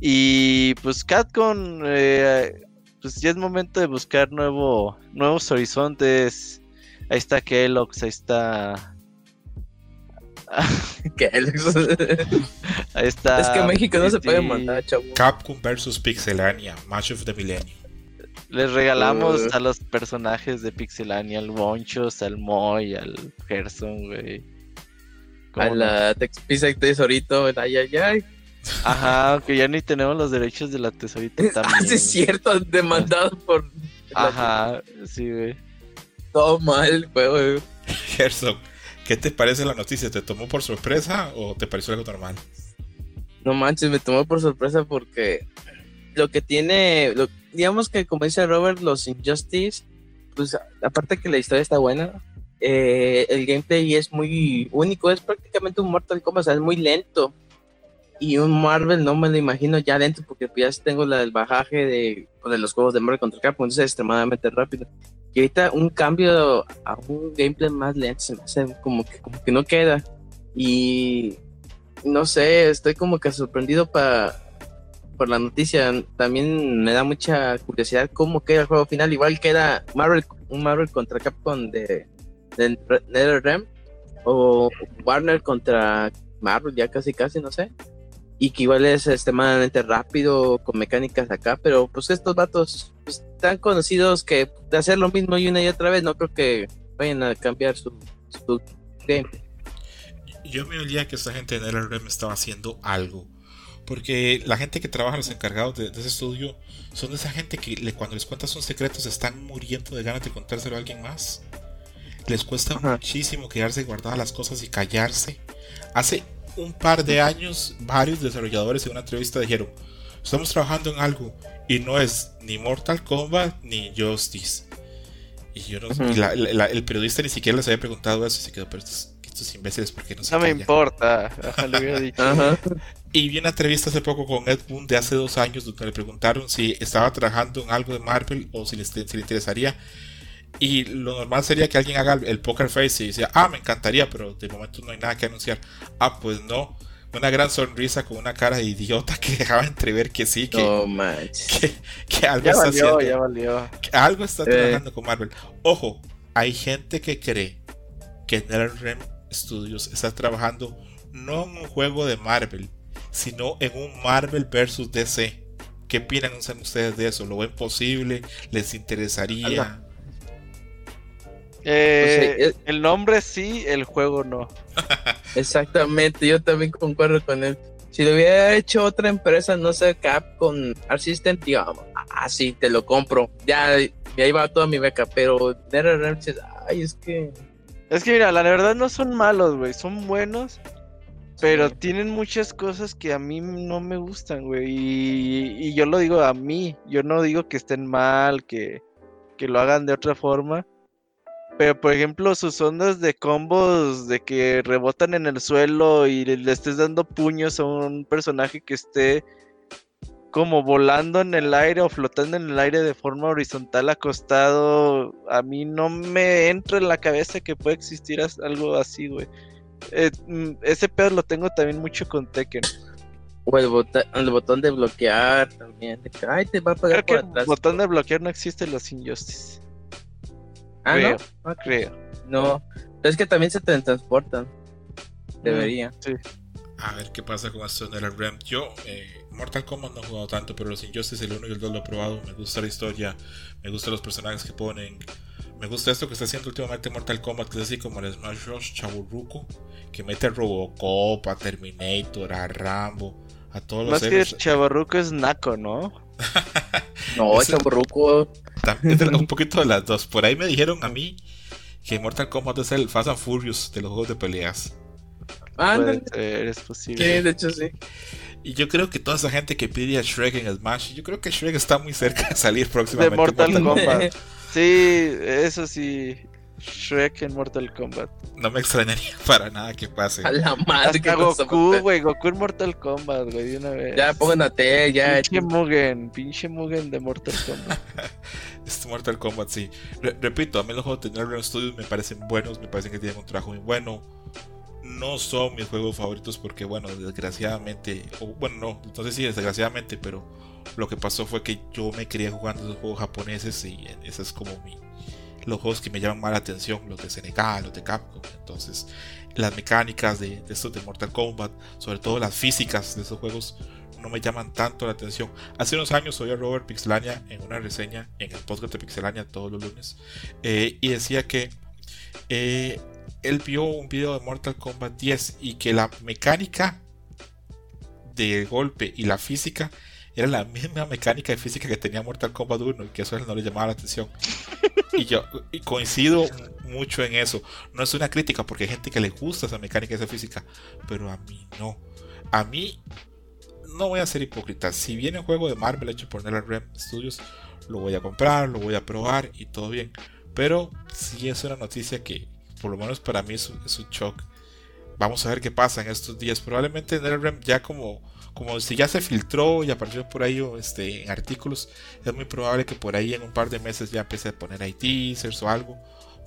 Y pues Catcon, eh, pues ya es momento de buscar nuevo, nuevos horizontes. Ahí está Kellogg's, ahí está. Ahí está. Es que México no se puede mandar, chavo. Capcom vs Pixelania, Match of the Millennium. Les regalamos uh. a los personajes de Pixelania, al Bonchos, al Moy, al Gerson, güey. A la Texpisa Tesorito, ay, ay, ay. Ajá, que ya ni tenemos los derechos de la Tesorito ah, también. Ah, sí, es cierto, demandado por. Ajá, sí, güey. Todo mal, güey. Gerson, ¿qué te parece la noticia? ¿Te tomó por sorpresa o te pareció algo normal? No manches, me tomó por sorpresa porque lo que tiene, lo, digamos que como dice Robert, los Injustice, pues aparte que la historia está buena, eh, el gameplay es muy único, es prácticamente un Mortal Kombat, o sea, es muy lento. Y un Marvel no me lo imagino ya dentro porque ya tengo la, el bajaje de, de los juegos de Marvel contra Capcom, entonces es extremadamente rápido. Y ahorita un cambio a un gameplay más lento se me hace como que, como que no queda. Y no sé, estoy como que sorprendido para por la noticia. También me da mucha curiosidad cómo queda el juego final. Igual queda Marvel, un Marvel contra Capcom de, NetherRealm o Warner contra Marvel, ya casi casi, no sé. Y que igual es extremadamente rápido, con mecánicas acá, pero pues estos vatos pues, tan conocidos que de hacer lo mismo y una y otra vez, no creo que vayan a cambiar su, su game. Yo me olía que esta gente de NetherRealm estaba haciendo algo porque la gente que trabaja, los encargados de, ese estudio, son de esa gente que cuando les cuentas un secreto se están muriendo de ganas de contárselo a alguien más. Les cuesta muchísimo quedarse guardadas las cosas y callarse. Hace un par de años, varios desarrolladores en una entrevista dijeron: Estamos trabajando en algo y no es ni Mortal Kombat ni Justice. Y yo no, el periodista ni siquiera les había preguntado eso y se quedó, pero estos, imbéciles, ¿por qué no se No me importa, Y vi una entrevista hace poco con Ed Boon de hace dos años donde le preguntaron si estaba trabajando en algo de Marvel o si le, interesaría. Y lo normal sería que alguien haga el poker face y decía, ah, me encantaría, pero de momento no hay nada que anunciar. Ah, pues no. Una gran sonrisa con una cara de idiota que dejaba entrever que sí, que, que, algo está haciendo. Que algo está trabajando con Marvel. Ojo, hay gente que cree que NetherRealm Studios está trabajando no en un juego de Marvel, sino en un Marvel versus DC. ¿Qué opinan ustedes de eso? ¿Lo ven posible? ¿Les interesaría? Eh, pues, eh, el nombre sí, el juego no. Exactamente, yo también concuerdo con él. Si lo hubiera hecho otra empresa, no sé, Capcom, Assistant, digamos, ah, sí, te lo compro. Ya, ahí va toda mi beca, pero ay, es que. Es que mira, la verdad no son malos, güey, son buenos. Pero tienen muchas cosas que a mí no me gustan, güey. Y, yo lo digo a mí. Yo no digo que estén mal, que, lo hagan de otra forma. Pero por ejemplo, sus ondas de combos de que rebotan en el suelo y le, estés dando puños a un personaje que esté como volando en el aire o flotando en el aire de forma horizontal acostado, a mí no me entra en la cabeza que pueda existir algo así, güey. Eh, mm, ese pedo lo tengo también mucho con Tekken. O el, botón, de bloquear también. Ay, te va a pagar Creo que El botón de bloquear no existe en los Injustice. Ah, creo, no. Creo. No, pero es que también se transportan. Debería. sí. A ver qué pasa con esto en el RAM. Yo, eh, Mortal Kombat no he jugado tanto, pero los Injustice, el 1 y el 2 lo he probado. Me gusta la historia, me gustan los personajes que ponen. Me gusta esto que está haciendo últimamente Mortal Kombat, que es así como el Smash Bros. Chaburruco, que mete a Robocop, a Terminator, a Rambo, a todos los. Más que Chaburruco es Naco, ¿no? no, Chaburruco. También un poquito de las dos. Por ahí me dijeron a mí que Mortal Kombat es el Fast and Furious de los juegos de peleas. Ah, es posible. Sí, de hecho sí. Y yo creo que toda esa gente que pide a Shrek en Smash, yo creo que Shrek está muy cerca de salir próximamente. De Mortal Kombat. Sí, eso sí. Shrek en Mortal Kombat. No me extrañaría para nada que pase. A la madre. que Goku, güey. Goku en Mortal Kombat, güey, de una vez. Ya, T, ya. Pinche Mugen, pinche Mugen de Mortal Kombat. este Mortal Kombat, sí. repito, a mí los juegos de Nerve Studios me parecen buenos, me parecen que tienen un trabajo muy bueno. No son mis juegos favoritos porque, bueno, desgraciadamente, o, bueno, no, sé si desgraciadamente, pero lo que pasó fue que yo me quería jugando esos juegos japoneses y esa es como mi los juegos que me llaman más la atención, los de SNK, los de Capcom. Entonces, las mecánicas de, de estos de Mortal Kombat, sobre todo las físicas de esos juegos, no me llaman tanto la atención. Hace unos años oí a Robert Pixelania en una reseña en el podcast de Pixelania todos los lunes eh, y decía que eh, él vio un video de Mortal Kombat 10 y que la mecánica de golpe y la física era la misma mecánica de física que tenía Mortal Kombat 1 y que eso no le llamaba la atención. Y yo coincido mucho en eso. No es una crítica porque hay gente que le gusta esa mecánica, esa física, pero a mí no. A mí no voy a ser hipócrita. Si viene un juego de Marvel hecho por NetherRealm Studios, lo voy a comprar, lo voy a probar y todo bien. Pero si es una noticia que, por lo menos para mí, es un, shock. Vamos a ver qué pasa en estos días. Probablemente NetherRealm ya como como si ya se filtró y apareció por ahí este, en artículos, es muy probable que por ahí en un par de meses ya empiece a poner ahí teasers o algo.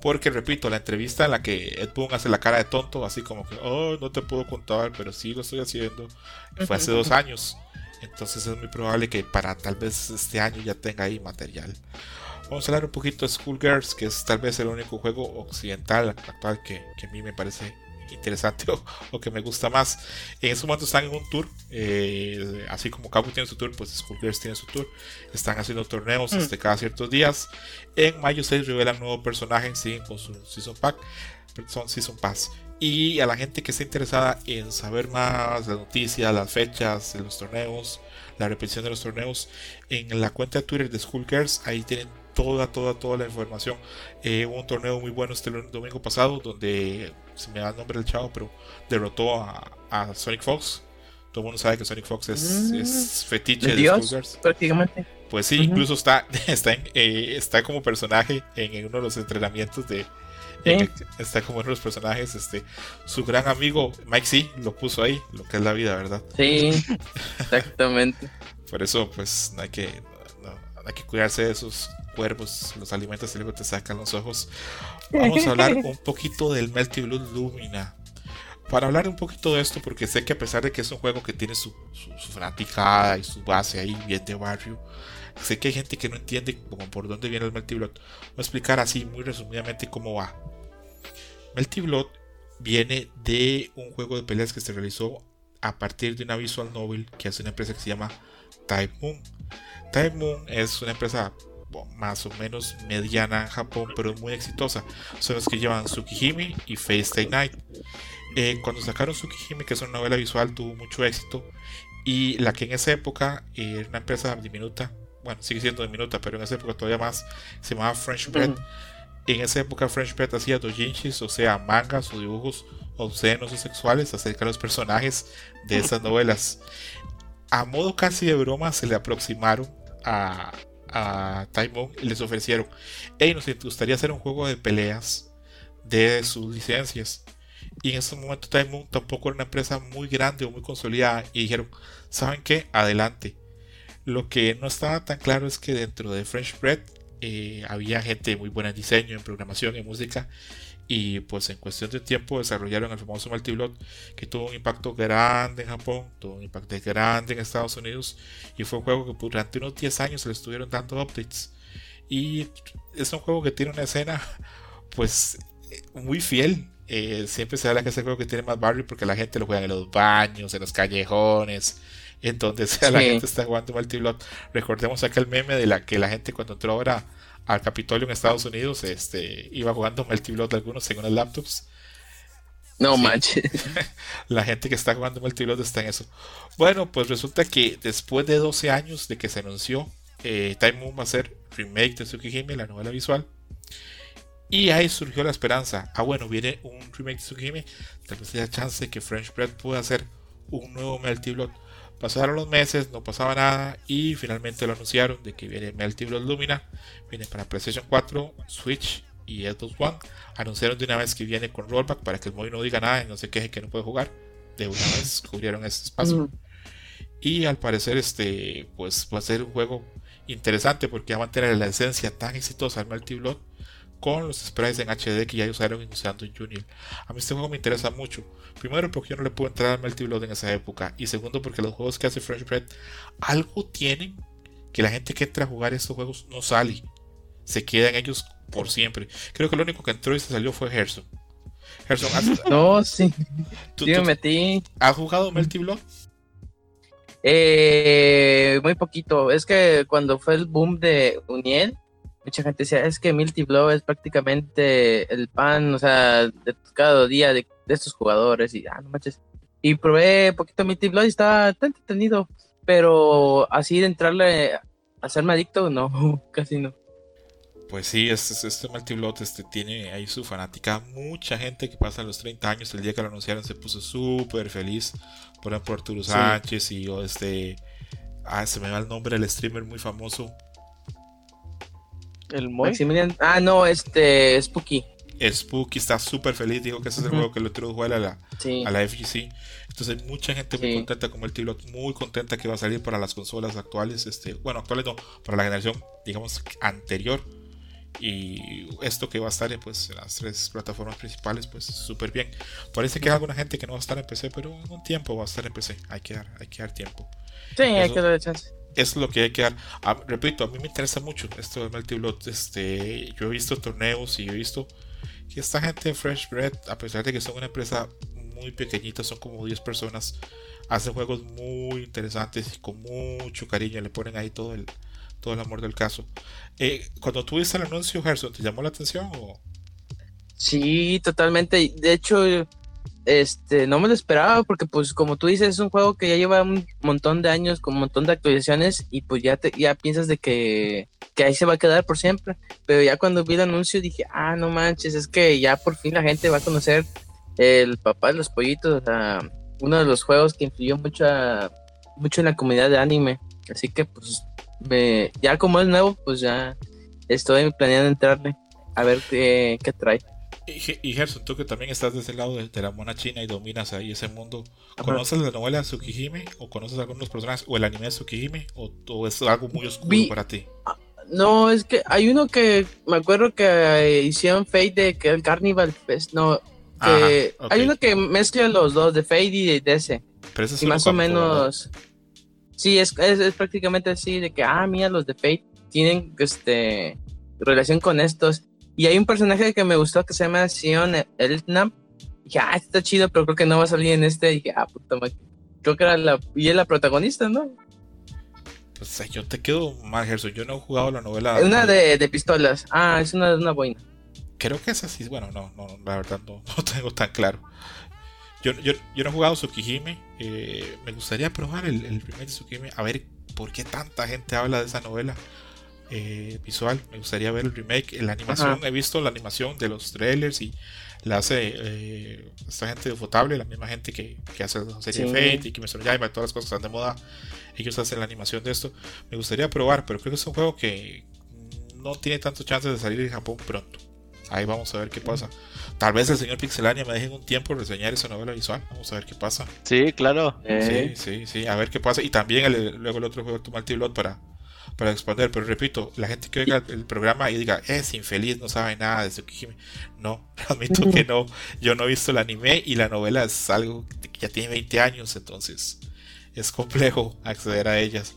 Porque repito, la entrevista en la que Ed Boon hace la cara de tonto, así como que, oh, no te puedo contar, pero sí lo estoy haciendo, fue hace dos años. Entonces es muy probable que para tal vez este año ya tenga ahí material. Vamos a hablar un poquito de Schoolgirls, que es tal vez el único juego occidental actual que, que a mí me parece interesante o, que me gusta más. En este momento están en un tour, eh, así como Cabo tiene su tour, pues Skullgirls tiene su tour. Están haciendo torneos mm. este, cada ciertos días. En mayo 6 revelan nuevo personaje, siguen con su Season Pack, son Season Pass. Y a la gente que esté interesada en saber más las noticias, las fechas de los torneos, la repetición de los torneos, en la cuenta de Twitter de Skullgirls, ahí tienen toda, toda, toda la información. Eh, hubo un torneo muy bueno este domingo pasado donde se me da el nombre del chavo, pero derrotó a, Sonic Fox. Todo el mundo sabe que Sonic Fox es, mm. fetiche de Dios, prácticamente. Pues sí, incluso está, está, eh, está como personaje en, uno de los entrenamientos de. está como uno de los personajes. Este, su gran amigo Mike C lo puso ahí, lo que es la vida, ¿verdad? Sí, exactamente. Por eso, pues, no hay que, hay que cuidarse de esos cuervos, los alimentos y luego te sacan los ojos. Vamos a hablar un poquito del Melty Blue Lumina. Para hablar un poquito de esto, porque sé que a pesar de que es un juego que tiene su, su, fanaticada y su base ahí bien de barrio, sé que hay gente que no entiende como por dónde viene el Melty Blood. Voy a explicar así muy resumidamente cómo va. Melty Blood viene de un juego de peleas que se realizó a partir de una visual novel que hace una empresa que se llama Time Moon. Time Moon es una empresa más o menos mediana en Japón, pero muy exitosa. Son los que llevan Tsukihime y Fate Stay Night. Eh, cuando sacaron Tsukihime, que es una novela visual, tuvo mucho éxito. Y la que en esa época eh, era una empresa diminuta, bueno, sigue siendo diminuta, pero en esa época todavía más, se llamaba French Bread. En esa época French Bread hacía dojinshis, o sea, mangas o dibujos obscenos o sexuales acerca de los personajes de esas novelas. A modo casi de broma se le aproximaron a, a Time les ofrecieron, hey, nos gustaría hacer un juego de peleas de sus licencias. Y en ese momento Time tampoco era una empresa muy grande o muy consolidada y dijeron, ¿saben qué? Adelante. Lo que no estaba tan claro es que dentro de French Bread eh, había gente muy buena en diseño, en programación, en música y pues en cuestión de tiempo desarrollaron el famoso Multiblot que tuvo un impacto grande en Japón, tuvo un impacto grande en Estados Unidos y fue un juego que durante unos 10 años le estuvieron dando updates. Y es un juego que tiene una escena pues muy fiel. Eh, siempre se habla que es el juego que tiene más barrio porque la gente lo juega en los baños, en los callejones, en donde sea la gente está jugando Multiblot. Recordemos aquel meme de la que la gente cuando entró ahora al Capitolio en Estados Unidos, este, iba jugando Multiblot algunos en unos laptops. No manches. La gente que está jugando Multiblot está en eso. Bueno, pues resulta que después de 12 años de que se anunció, eh, Time Moon va a ser remake de Tsukihime, la novela visual. Y ahí surgió la esperanza. Ah, bueno, viene un remake de Tsukihime. Tal vez haya chance de que French Bread pueda hacer un nuevo Multiblot. Pasaron los meses, no pasaba nada y finalmente lo anunciaron de que viene Melty Blood Lumina, viene para PlayStation 4, Switch y Xbox One. Anunciaron de una vez que viene con rollback para que el móvil no diga nada y no se queje que no puede jugar. De una vez cubrieron este espacio. Y al parecer este pues va a ser un juego interesante porque va a mantener la esencia tan exitosa del Melty Blood con los sprites en HD que ya usaron usando Junior. A mí este juego me interesa mucho. Primero porque yo no le puedo entrar al Melty Blood en esa época. Y segundo porque los juegos que hace Fresh Bread algo tienen que la gente que entra a jugar estos juegos no sale. se quedan ellos por siempre. Creo que lo único que entró y se salió fue Gerson. Gerson, no, sí. ¿Tú, me metí. ¿Has jugado Melty Blood? Eh, muy poquito. Es que cuando fue el boom de Uniel, mucha gente decía, es que Milty Blow es prácticamente el pan, o sea, de cada día de, estos jugadores. Y, ah, no manches. Y probé poquito Milty Blow y estaba tan entretenido. Pero así de entrarle a hacerme adicto, no, casi no. Pues sí, este, este Multiblot este, tiene ahí su fanática. Mucha gente que pasa los 30 años, el día que lo anunciaron, se puso súper feliz. Por ejemplo, Arturo Sánchez y este. Ah, se me va el nombre del streamer muy famoso. El Moy. Ah, no, este. Spooky. Spooky está súper feliz. Dijo que ese es el juego que lo introdujo a la, a la FGC. Entonces, mucha gente muy contenta con el Multiblot. Muy contenta que va a salir para las consolas actuales. Este, bueno, actuales no, para la generación, digamos, anterior y esto que va a estar pues, en las tres plataformas principales, pues súper bien. Parece que hay alguna gente que no va a estar en PC, pero en un tiempo va a estar en PC. Hay que dar, hay que dar tiempo. Sí, hay que darle chance. Es lo que hay que dar. Ah, repito, a mí me interesa mucho esto de Multiblot. Este, yo he visto torneos y he visto que esta gente de Fresh Bread, a pesar de que son una empresa muy pequeñita, son como 10 personas, hacen juegos muy interesantes y con mucho cariño. Le ponen ahí todo el, todo el amor del caso. Eh, cuando tuviste el anuncio, Gerson, ¿te llamó la atención? O? Sí, totalmente. De hecho, este, no me lo esperaba porque, pues, como tú dices, es un juego que ya lleva un montón de años con un montón de actualizaciones y pues ya te, ya piensas de que, que ahí se va a quedar por siempre. Pero ya cuando vi el anuncio dije, ah, no manches, es que ya por fin la gente va a conocer el papá de los pollitos, uno de los juegos que influyó mucho, mucho en la comunidad de anime. Así que, pues, ya como es nuevo, pues ya estoy planeando entrarle a ver qué, trae. Y, Gerson, tú que también estás de ese lado de, la mona china y dominas ahí ese mundo, ¿conoces la novela Tsukihime? ¿O conoces algunos personajes? ¿O el anime de Tsukihime? ¿O, es algo muy oscuro para ti? Ah, no, es que hay uno que me acuerdo que hicieron Fate de que el Carnival Fest, no, que hay uno que mezcla los dos, de Fate y de ese. Y más o menos... Sí, es, es, prácticamente así, de que, ah, mira, los de Fate tienen este, relación con estos. Y hay un personaje que me gustó que se llama Sion Eltnam. Dije, ah, está chido, pero creo que no va a salir en este. Y dije, ah, puta madre. Creo que era la, y es la protagonista, ¿no? Pues yo te quedo mal, Gerson. Yo no he jugado la novela. Una de, de pistolas. Ah, es una, una boina. Creo que es así. Bueno, no, no, la verdad no, no tengo tan claro. Yo, yo, yo no he jugado Tsukihime. Eh, me gustaría probar el, el primer Tsukihime. A ver por qué tanta gente habla de esa novela eh, visual. Me gustaría ver el remake. La animación, he visto la animación de los trailers y la hace eh, esta gente de Fotable, la misma gente que, que hace la serie Fate y que me y todas las cosas que están de moda. Ellos hacen la animación de esto. Me gustaría probar, pero creo que es un juego que no tiene tantos chances de salir en Japón pronto. Ahí vamos a ver qué pasa. Tal vez el señor Pixelania me deje un tiempo reseñar esa novela visual. Vamos a ver qué pasa. Sí, claro. Sí, sí, sí. A ver qué pasa. Y también luego el otro juego, tu Multiblot, para, para expandir. Pero repito, la gente que oiga el programa y diga, es infeliz, no sabe nada de Tsukihime. No, admito que no. Yo no he visto el anime y la novela es algo que ya tiene 20 años, entonces es complejo acceder a ellas.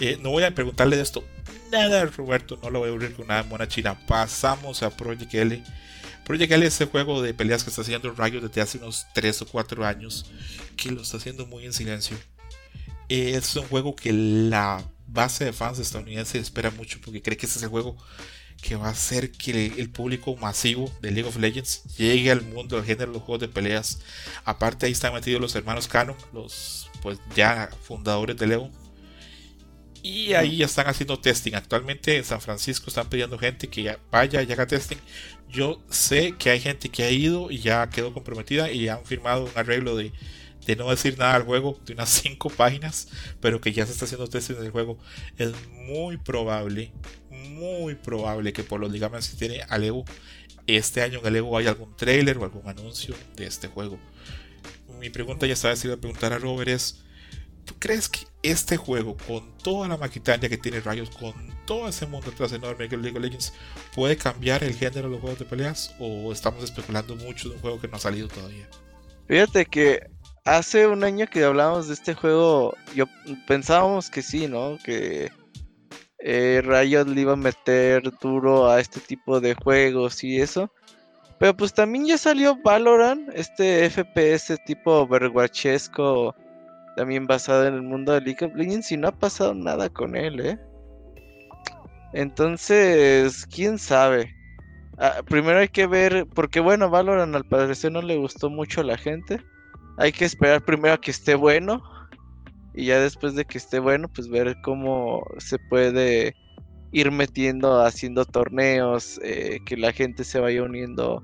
Eh, no voy a preguntarle de esto nada, Roberto. No lo voy a abrir con una mona china. Pasamos a Project L. Project L es ese juego de peleas que está haciendo Rayo desde hace unos 3 o 4 años, que lo está haciendo muy en silencio. Es un juego que la base de fans estadounidenses espera mucho porque cree que ese es el juego que va a hacer que el público masivo de League of Legends llegue al mundo del género de los juegos de peleas. Aparte ahí están metidos los hermanos Canon, los pues ya fundadores de Leo y ahí ya están haciendo testing. Actualmente en San Francisco están pidiendo gente que vaya y haga testing. Yo sé que hay gente que ha ido y ya quedó comprometida y han firmado un arreglo de, no decir nada al juego de unas 5 páginas, pero que ya se está haciendo testing del juego. Es muy probable, muy probable que por los ligamentos que tiene Alevo, este año en Alevo haya algún trailer o algún anuncio de este juego. Mi pregunta ya sabes si voy a preguntar a Robert es ¿Tú crees que este juego, con toda la maquitaria que tiene Rayos, con todo ese mundo atrás enorme que League of Legends, puede cambiar el género de los juegos de peleas? ¿O estamos especulando mucho de un juego que no ha salido todavía? Fíjate que hace un año que hablábamos de este juego, yo pensábamos que sí, ¿no? Que eh, Riot le iba a meter duro a este tipo de juegos y eso. Pero pues también ya salió Valorant, este FPS tipo Overwatchesco, también basado en el mundo de League of Legends y no ha pasado nada con él, ¿eh? Entonces, quién sabe. Ah, primero hay que ver, porque bueno, Valorant al parecer no le gustó mucho a la gente. Hay que esperar primero a que esté bueno y ya después de que esté bueno, pues ver cómo se puede ir metiendo, haciendo torneos, eh, que la gente se vaya uniendo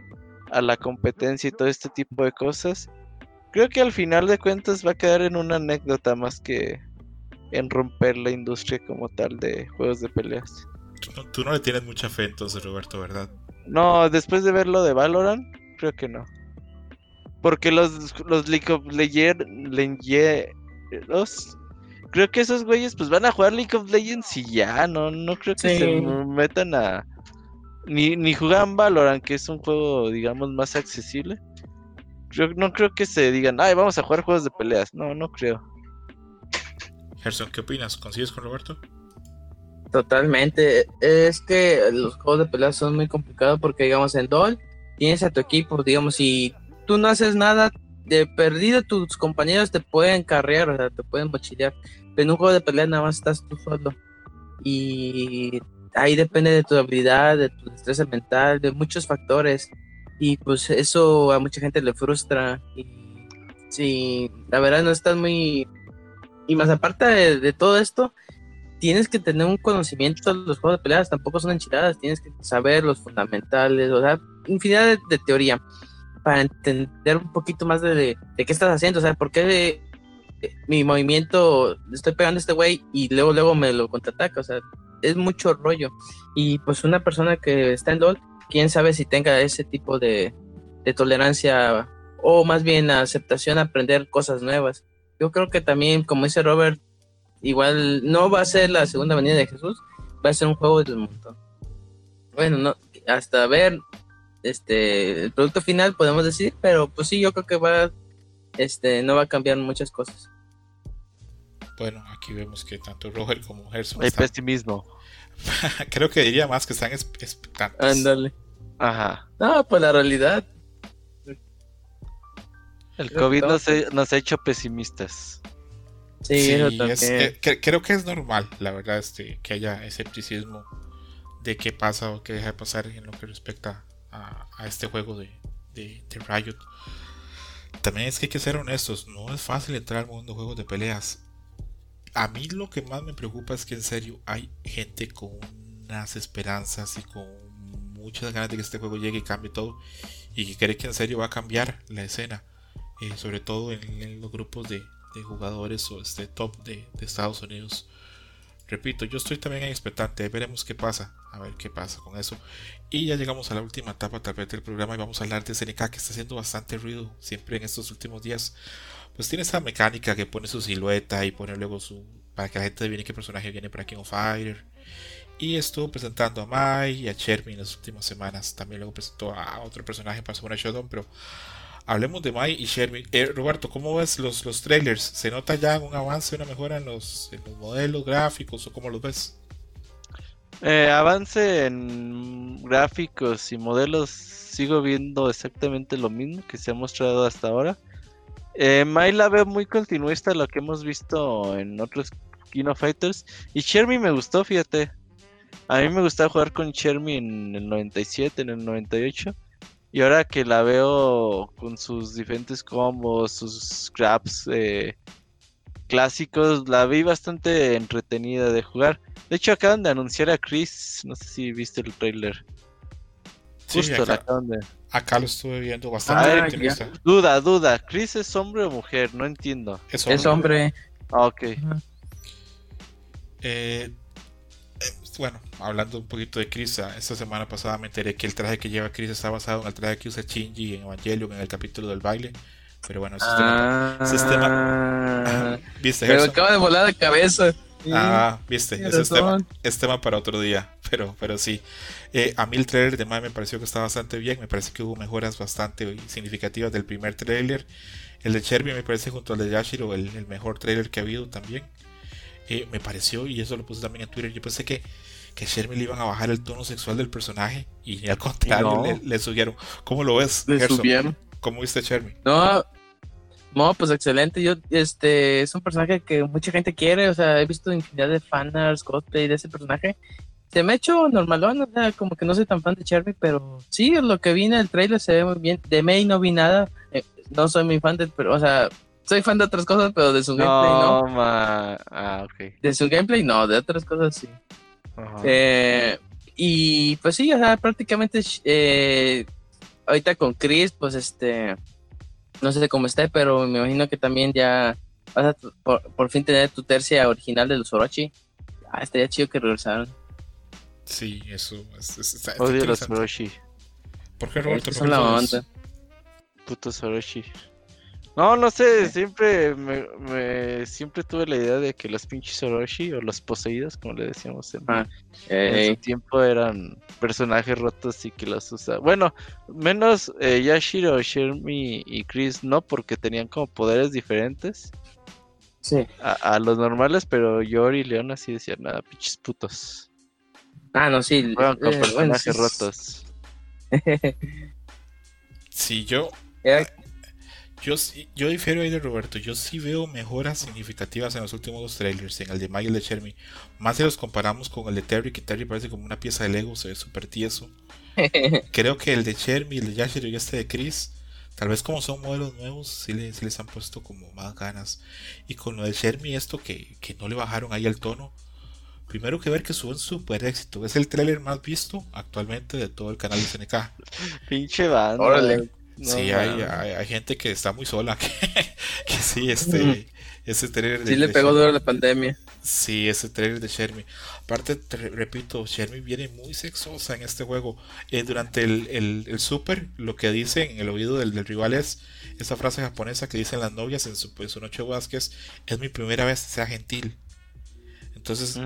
a la competencia y todo este tipo de cosas. Creo que al final de cuentas va a quedar en una anécdota más que en romper la industria como tal de juegos de peleas. Tú no, le tienes mucha fe entonces, Roberto, ¿verdad? No, después de ver lo de Valorant, creo que no. Porque los, los League of Legends, los, creo que esos güeyes pues van a jugar League of Legends y ya, no, no creo que se metan a ni, ni juegan Valorant, que es un juego digamos más accesible. Yo no creo que se digan, ay, vamos a jugar juegos de peleas. No, no creo. Gerson, ¿qué opinas? ¿Consigues con Roberto? Totalmente. Es que los juegos de peleas son muy complicados porque, digamos, en DOL tienes a tu equipo, digamos, si tú no haces nada, de perdido tus compañeros te pueden carrear, o sea, te pueden mochilear. Pero en un juego de peleas nada más estás tú solo. Y ahí depende de tu habilidad, de tu destreza mental, de muchos factores. Y pues eso a mucha gente le frustra. Y si la verdad no estás muy... Y más aparte de todo esto, tienes que tener un conocimiento de los juegos de peleas, tampoco son enchiladas, tienes que saber los fundamentales, o sea, infinidad de, teoría para entender un poquito más de, de, qué estás haciendo, o sea, por qué mi movimiento, estoy pegando a este güey y luego, luego me lo contraataca, o sea, es mucho rollo. Y pues una persona que está en LOL, quién sabe si tenga ese tipo de, de tolerancia o más bien aceptación a aprender cosas nuevas. Yo creo que también, como dice Robert, igual no va a ser la segunda venida de Jesús, va a ser un juego del montón. Bueno, no, hasta ver este el producto final podemos decir, pero pues sí, yo creo que va este no va a cambiar muchas cosas. Bueno, aquí vemos que tanto Roger como Gerson hay pesimismo. creo que diría más que están expectantes. Ándale. Ajá. No, pues la realidad. El COVID nos, nos ha hecho pesimistas. Sí, creo que es normal, la verdad, este, que haya escepticismo de qué pasa o qué deja de pasar en lo que respecta a, este juego de, de, Riot. También es que hay que ser honestos, no es fácil entrar al mundo de juegos de peleas. A mí lo que más me preocupa es que en serio hay gente con unas esperanzas y con muchas ganas de que este juego llegue y cambie todo y que cree que en serio va a cambiar la escena, eh, sobre todo en los grupos de, de jugadores o este top de, Estados Unidos. Repito, yo estoy también expectante, veremos qué pasa, a ver qué pasa con eso. Y ya llegamos a la última etapa tal vez del programa y vamos a hablar de SNK que está haciendo bastante ruido siempre en estos últimos días. Pues tiene esa mecánica que pone su silueta y pone luego su... para que la gente adivine qué personaje viene para King of Fire. Y estuvo presentando a Mai y a Chermi en las últimas semanas. También luego presentó a otro personaje para Samurai Shodown, pero Hablemos de Mai y Sherman. Eh, Roberto, ¿cómo ves los, los trailers? ¿Se nota ya un avance, una mejora en los, modelos gráficos o cómo los ves? Eh, avance en gráficos y modelos sigo viendo exactamente lo mismo que se ha mostrado hasta ahora. Eh, Mai la veo muy continuista lo que hemos visto en otros Kino Fighters. Y Shermie me gustó, fíjate. A mí me gustaba jugar con Shermie en el 97, en el 98. Y ahora que la veo con sus diferentes combos, sus scraps eh, clásicos, la vi bastante entretenida de jugar. De hecho, acaban de anunciar a Chris, no sé si viste el trailer. Justo acá, acaban de... acá lo estuve viendo bastante. Ah, duda, duda, ¿Chris es hombre o mujer? No entiendo. Es hombre. Es hombre. Ah, ok. Eh, bueno, hablando un poquito de Chris, ah, esta semana pasada me enteré que el traje que lleva Chris está basado en el traje que usa Shinji en Evangelion en el capítulo del baile. Pero bueno, ese ah, tema, ¿Viste? Pero acaba de volar de cabeza. Ah, viste, ese es tema, es tema para otro día, pero, pero sí. Eh, a mí el trailer de Mae me pareció que está bastante bien, me parece que hubo mejoras bastante significativas del primer trailer. El de Cherby me parece junto al de Yashiro el, el mejor trailer que ha habido también. eh, me pareció, y eso lo puse también en Twitter, yo pensé que, que Shermie le iban a bajar el tono sexual del personaje y al contrario le, subieron. ¿Cómo lo ves? Le subieron. ¿Cómo viste Shermie? No, no, pues excelente. Yo, este, es un personaje que mucha gente quiere. O sea, he visto infinidad de fanarts, cosplay de ese personaje. Se me ha hecho normalón, o sea, como que no soy tan fan de Cherry, pero sí, lo que vi en el trailer se ve muy bien. De May no vi nada. Eh, no soy muy fan de, pero, o sea, soy fan de otras cosas, pero de su gameplay no. Ma... Ah, ok. De su gameplay no, de otras cosas sí. Eh, y pues sí, o sea, prácticamente eh, ahorita con Chris, pues este no sé cómo esté, pero me imagino que también ya vas a por, fin tener tu tercia original de los Orochi. Ah, estaría chido que regresaran. Sí, eso es, Odio los Orochi. ¿Por qué Roberto? Son la banda. Putos Orochi. No, no sé, siempre me, siempre tuve la idea de que los pinches Orochi o los poseídos, como le decíamos en, ah, su tiempo, eran personajes rotos y que los usa. Bueno, menos eh, Yashiro, Shermie y Chris no, porque tenían como poderes diferentes. Sí. A, los normales, pero Yori y Leon así decían, nada, pinches putos. Ah, no, sí. con eh, personajes rotos. sí, yo. Yo, yo difiero ahí de Roberto. Yo sí veo mejoras significativas en los últimos dos trailers, en el de Mike y el de Chermy. Más si los comparamos con el de Terry, que Terry parece como una pieza de Lego, se ve súper tieso. Creo que el de Chermy, el de Yashiro y este de Chris, tal vez como son modelos nuevos, sí, les han puesto como más ganas. Y con lo de Chermy, esto que, que no le bajaron ahí el tono. Primero que ver que suben súper éxito. Es el trailer más visto actualmente de todo el canal de SNK. Pinche banda. Órale sí, hay, hay, gente que está muy sola. Que, sí, este. Ese trailer Sí, le pegó duro la pandemia. Sí, ese trailer de Shermie. Aparte, repito, Shermie viene muy sexosa en este juego. Eh, durante el, el, super, lo que dice en el oído del, del, rival es esa frase japonesa que dicen las novias en su, su noche Vázquez: es mi primera vez, sea gentil. Entonces,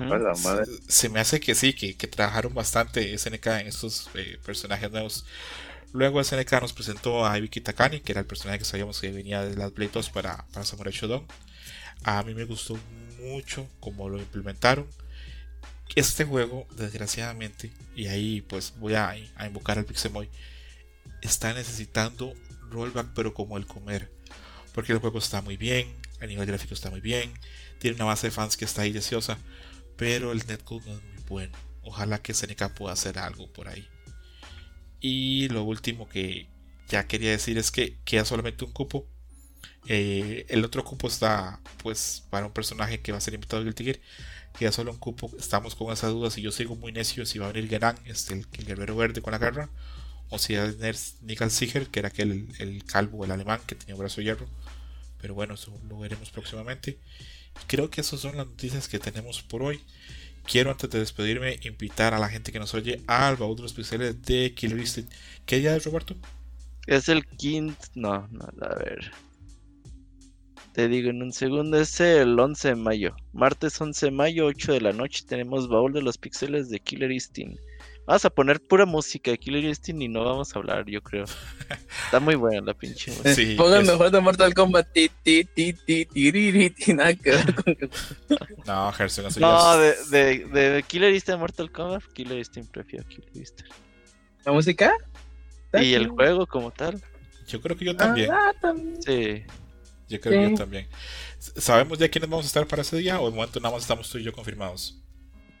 se, me hace que sí, que, que trabajaron bastante SNK en estos eh, personajes nuevos. Luego SNK nos presentó a Ibiki Takani, que era el personaje que sabíamos que venía de las Blade 2 para, para Samurai Shodown. A mí me gustó mucho cómo lo implementaron. Este juego, desgraciadamente, y ahí pues voy a, a invocar al Pixemoy, está necesitando rollback, pero como el comer. Porque el juego está muy bien, el nivel gráfico está muy bien, tiene una base de fans que está ahí deseosa, pero el netcode no es muy bueno. Ojalá que SNK pueda hacer algo por ahí. Y lo último que ya quería decir es que queda solamente un cupo. Eh, el otro cupo está pues para un personaje que va a ser invitado del Tigre. Queda solo un cupo. Estamos con esas dudas y yo sigo muy necio si va a venir Geran, este, el, guerrero verde con la garra. O si va a venir Nickel Siger, que era aquel el calvo, el alemán que tenía brazo de hierro. Pero bueno, eso lo veremos próximamente. Creo que esas son las noticias que tenemos por hoy quiero antes de despedirme invitar a la gente que nos oye al baúl de los pixeles de Killer Instinct. ¿Qué día es Roberto? Es el quinto, no, no, a ver. Te digo en un segundo, es el 11 de mayo. Martes 11 de mayo, 8 de la noche, tenemos baúl de los pixeles de Killer Instinct. Vamos a poner pura música de Killer Instinct y no vamos a hablar, yo creo. Está muy buena la pinche música. Sí, Pongan mejor de Mortal Kombat. Ti, ti, ti, ti, ti, ti, nada que ver con No, Gerson, no No, de, de, de Killer Instinct Mortal Kombat, Killer Instinct prefiero Killer Instinct. ¿La música? Y el juego como tal. Yo creo que yo también. Ah, también. Sí. Yo creo que yo también. ¿Sabemos ya quiénes vamos a estar para ese día o de momento nada más estamos tú y yo confirmados?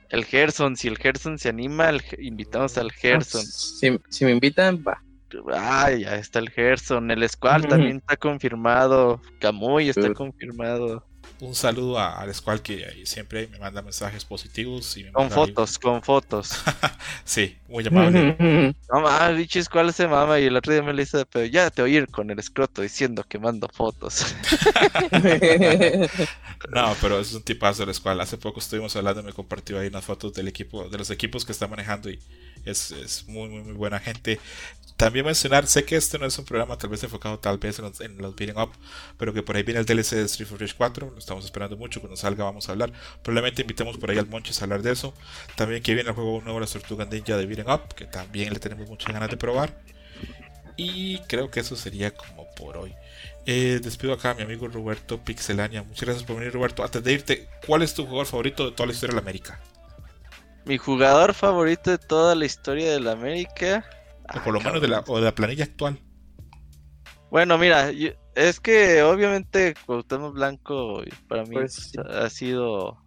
El Gerson, si el Gerson se anima, invitamos al Gerson. Si, si, me invitan, va. Ay, ya está el Gerson. El Squall también está confirmado. Camuy está confirmado un saludo a, al Squall que siempre me manda mensajes positivos. Y con fotos, con fotos. sí, muy amable. no mames, bicho Squall se mama y el otro día me le hice, pero ya te oír con el escroto diciendo que mando fotos. no, pero es un tipazo el Squall. Hace poco estuvimos hablando y me compartió ahí unas fotos del equipo, de los equipos que está manejando y es, es muy, muy, muy buena gente. También mencionar, sé que este no es un programa tal vez enfocado tal vez en los, en los beating up, pero que por ahí viene el DLC de Street of Rage 4, lo estamos esperando mucho, cuando salga vamos a hablar. Probablemente invitemos por ahí al Monches a hablar de eso. También que viene el juego nuevo, la Tortuga Ninja de beating up, que también le tenemos muchas ganas de probar. Y creo que eso sería como por hoy. Eh, despido acá a mi amigo Roberto Pixelania. Muchas gracias por venir, Roberto. Antes de irte, ¿cuál es tu jugador favorito de toda la historia de la América? Mi jugador favorito de toda la historia de la América. O por lo menos de la, o de la planilla actual. Bueno, mira, es que obviamente Cuauhtémoc Blanco para mí pues ha sido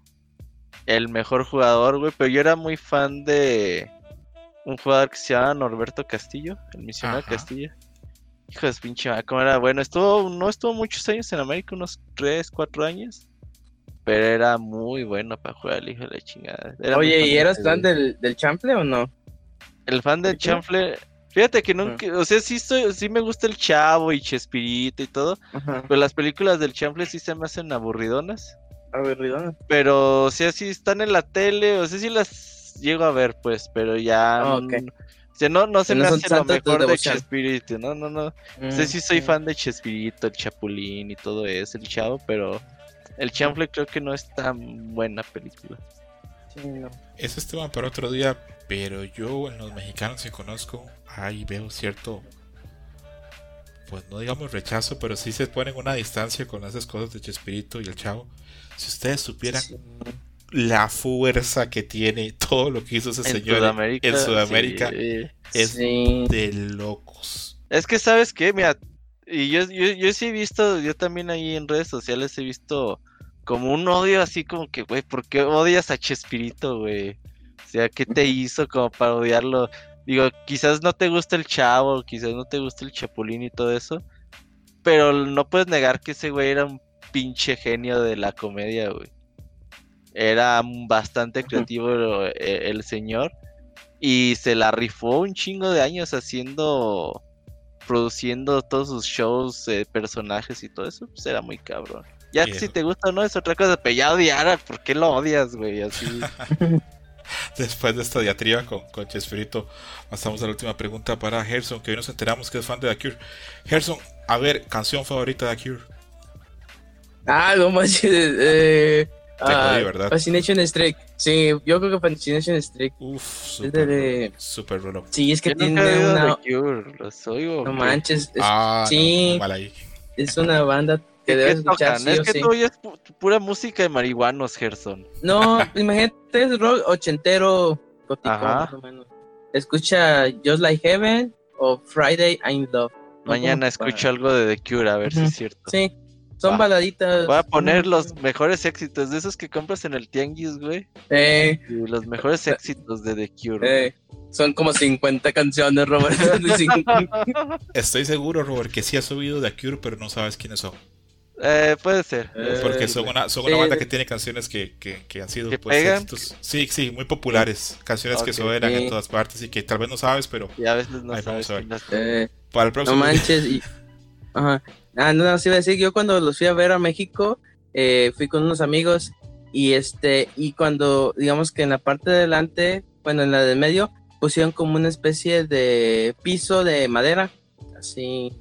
el mejor jugador, güey, pero yo era muy fan de un jugador que se llama Norberto Castillo, el misionero Castillo. Hijo de pinche cómo era bueno. Estuvo, no estuvo muchos años en América, unos 3, 4 años. Pero era muy bueno para jugar el hijo de la chingada. Oye, ¿y eras fan del, del Chample o no? El fan del Chample, fíjate que nunca, o sea, sí estoy, sí me gusta el Chavo y Chespirito y todo, pero las películas del Chample sí se me hacen aburridonas. Aburridonas. Pero o sea, sí están en la tele, o sea, sí las llego a ver, pues, pero ya. Ah, no, no se me hace lo mejor de Chespirito, no, no, no. sé si soy fan de Chespirito, el Chapulín y todo eso, el Chavo, pero el Chanfle creo que no es tan buena película. Sí, no. Eso es tema para otro día, pero yo en los mexicanos que conozco, ahí veo cierto, pues no digamos rechazo, pero sí se ponen una distancia con esas cosas de Chespirito y el Chavo. Si ustedes supieran la fuerza que tiene todo lo que hizo ese señor en Sudamérica es de locos. Es que, ¿sabes qué? Mira, y yo, yo, sí he visto, yo también ahí en redes sociales he visto como un odio así como que, güey, ¿por qué odias a Chespirito, güey? O sea, ¿qué te hizo como para odiarlo? Digo, quizás no te gusta el chavo, quizás no te gusta el chapulín y todo eso, pero no puedes negar que ese güey era un pinche genio de la comedia, güey. Era bastante creativo eh, el, señor y se la rifó un chingo de años haciendo produciendo todos sus shows eh, personajes y todo eso pues era muy cabrón. Ya que si te gusta o no es otra cosa pero ya odiar ¿por qué lo odias güey así Después de esta diatriba con, con Chespirito, pasamos a la última pregunta para Gerson, que hoy nos enteramos que es fan de The Cure. Gerson, a ver, canción favorita de The Cure. Ah, no manches. Eh, Ah, Fascination Streak. Sí, yo creo que Fascination Streak. Uf, super, de... super rolo. Sí, es que tiene una. no manches. ah, sí. Es una banda que debes escuchar. Sí es que tú oyes pura música de marihuanos, Gerson. No, imagínate, es rock ochentero, gótico, más o menos. Escucha Just Like Heaven o Friday I'm Love. Mañana escucho algo de The Cure, a ver si es cierto. Sí, son baladitas. Voy a poner los mejores éxitos de esos que compras en el Tianguis, güey. Eh. Y los mejores éxitos de The Cure. Eh. Son como 50 canciones, Robert. Estoy seguro, Robert, que sí has subido The Cure, pero no sabes quiénes son. Eh, puede ser. Porque son una, son una banda que tiene canciones que, que, han sido pues, éxitos. Sí, sí, muy populares. Canciones que suenan en todas partes y que tal vez no sabes, pero. Y a veces no sabes. Para el próximo. No manches. Y... Ajá. Ah, no, no, sí iba a decir, yo cuando los fui a ver a México, eh, fui con unos amigos y este, y cuando, digamos que en la parte de adelante, bueno, en la del medio, pusieron como una especie de piso de madera, así,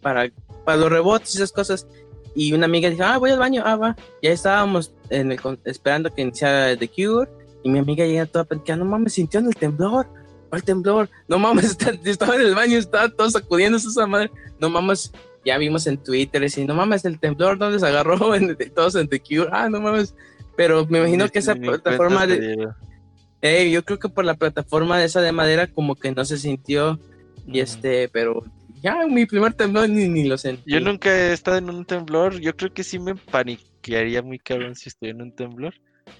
para, para los rebotes y esas cosas. Y una amiga dijo, ah, voy al baño, ah, va. Ya estábamos en el, esperando que iniciara The Cure. Y mi amiga llega toda pensando, no mames, sintió en el temblor. ¿Cuál temblor? No mames, estaba en el baño, estaba todo sacudiéndose esa madre. No mames, ya vimos en Twitter y no mames, el temblor donde se agarró en, todos en The Cure, ah, no mames, pero me imagino que esa plataforma de... yo creo que por la plataforma de esa de madera como que no se sintió y este, pero ya mi primer temblor ni, ni lo sentí. Yo nunca he estado en un temblor, yo creo que sí me paniquearía muy cabrón si estoy en un temblor.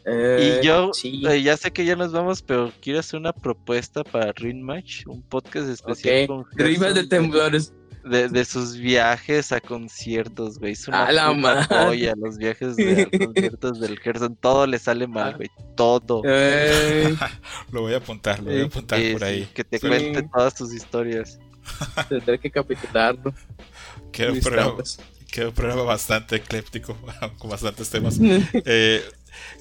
y yo eh, ya sé que ya nos vamos, pero quiero hacer una propuesta para Ring Match, un podcast especial con de temblores de, de, sus viajes a conciertos, güey. Es una a la madre. los viajes de conciertos del Gerson. Todo le sale mal, güey. Todo. lo voy a apuntar, lo voy a apuntar por ahí. que te cuente todas tus historias. Tendré que capitularlo. Quedó un, programa, un programa bastante ecléptico, con bastantes temas. eh,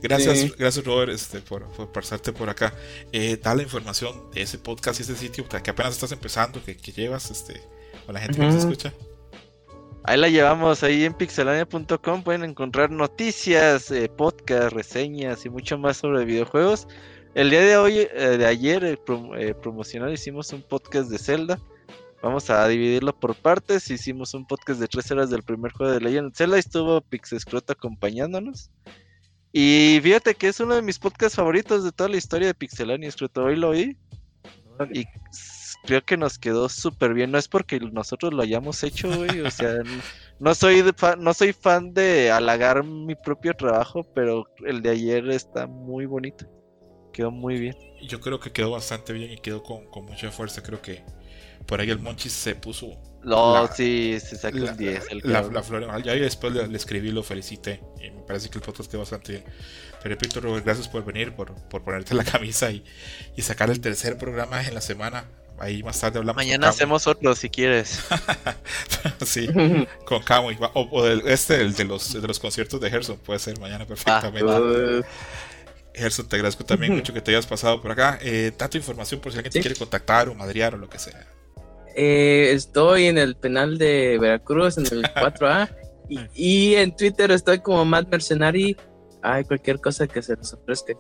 Gracias, gracias Robert este, por, por, pasarte por acá. Eh, da la información de ese podcast y ese sitio que apenas estás empezando, que, que llevas, este, o la gente que nos escucha. Ahí la llevamos, ahí en pixelania.com pueden encontrar noticias, eh, podcast, reseñas y mucho más sobre videojuegos. El día de hoy, eh, de ayer, eh, promocional, hicimos un podcast de Zelda. Vamos a dividirlo por partes. Hicimos un podcast de tres horas del primer juego de Legend Zelda. Estuvo Pixescroto acompañándonos. Y fíjate que es uno de mis podcasts favoritos de toda la historia de Pixelania. Escroto, hoy lo oí. Y creo que nos quedó súper bien. No es porque nosotros lo hayamos hecho, güey. O sea, no soy, no soy fan de halagar mi propio trabajo, pero el de ayer está muy bonito. Quedó muy bien. Yo creo que quedó bastante bien y quedó con, mucha fuerza. Creo que por ahí el Monchis se puso. No, sí, se sacó un 10. La, la, flor, ya después le, escribí, lo felicité. Y me parece que el podcast quedó bastante bien. Pero repito, Robert, gracias por venir, por, por ponerte la camisa y, y sacar el tercer programa en la semana. Ahí más tarde hablamos. Mañana hacemos otro si quieres. sí, con Camo. O, este, el de los, de los conciertos de Gerson, puede ser mañana perfectamente. Ah, Gerson, te agradezco también mucho que te hayas pasado por acá. Eh, tanto información por si alguien te quiere contactar o madrear o lo que sea. Eh, estoy en el penal de Veracruz, en el 4A. y, en Twitter estoy como Mad Mercenary. Hay cualquier cosa que se les ofrezca.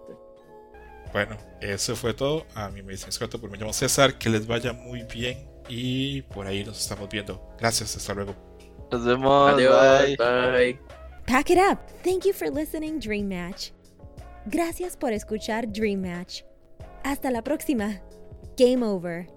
Bueno, eso fue todo. A mí me dicen Scott, por me llamo César. Que les vaya muy bien y por ahí nos estamos viendo. Gracias, hasta luego. Nos vemos. Adiós. Bye. Pack it up. Thank you for listening, Dream Match. Gracias por escuchar Dream Match. Hasta la próxima. Game over.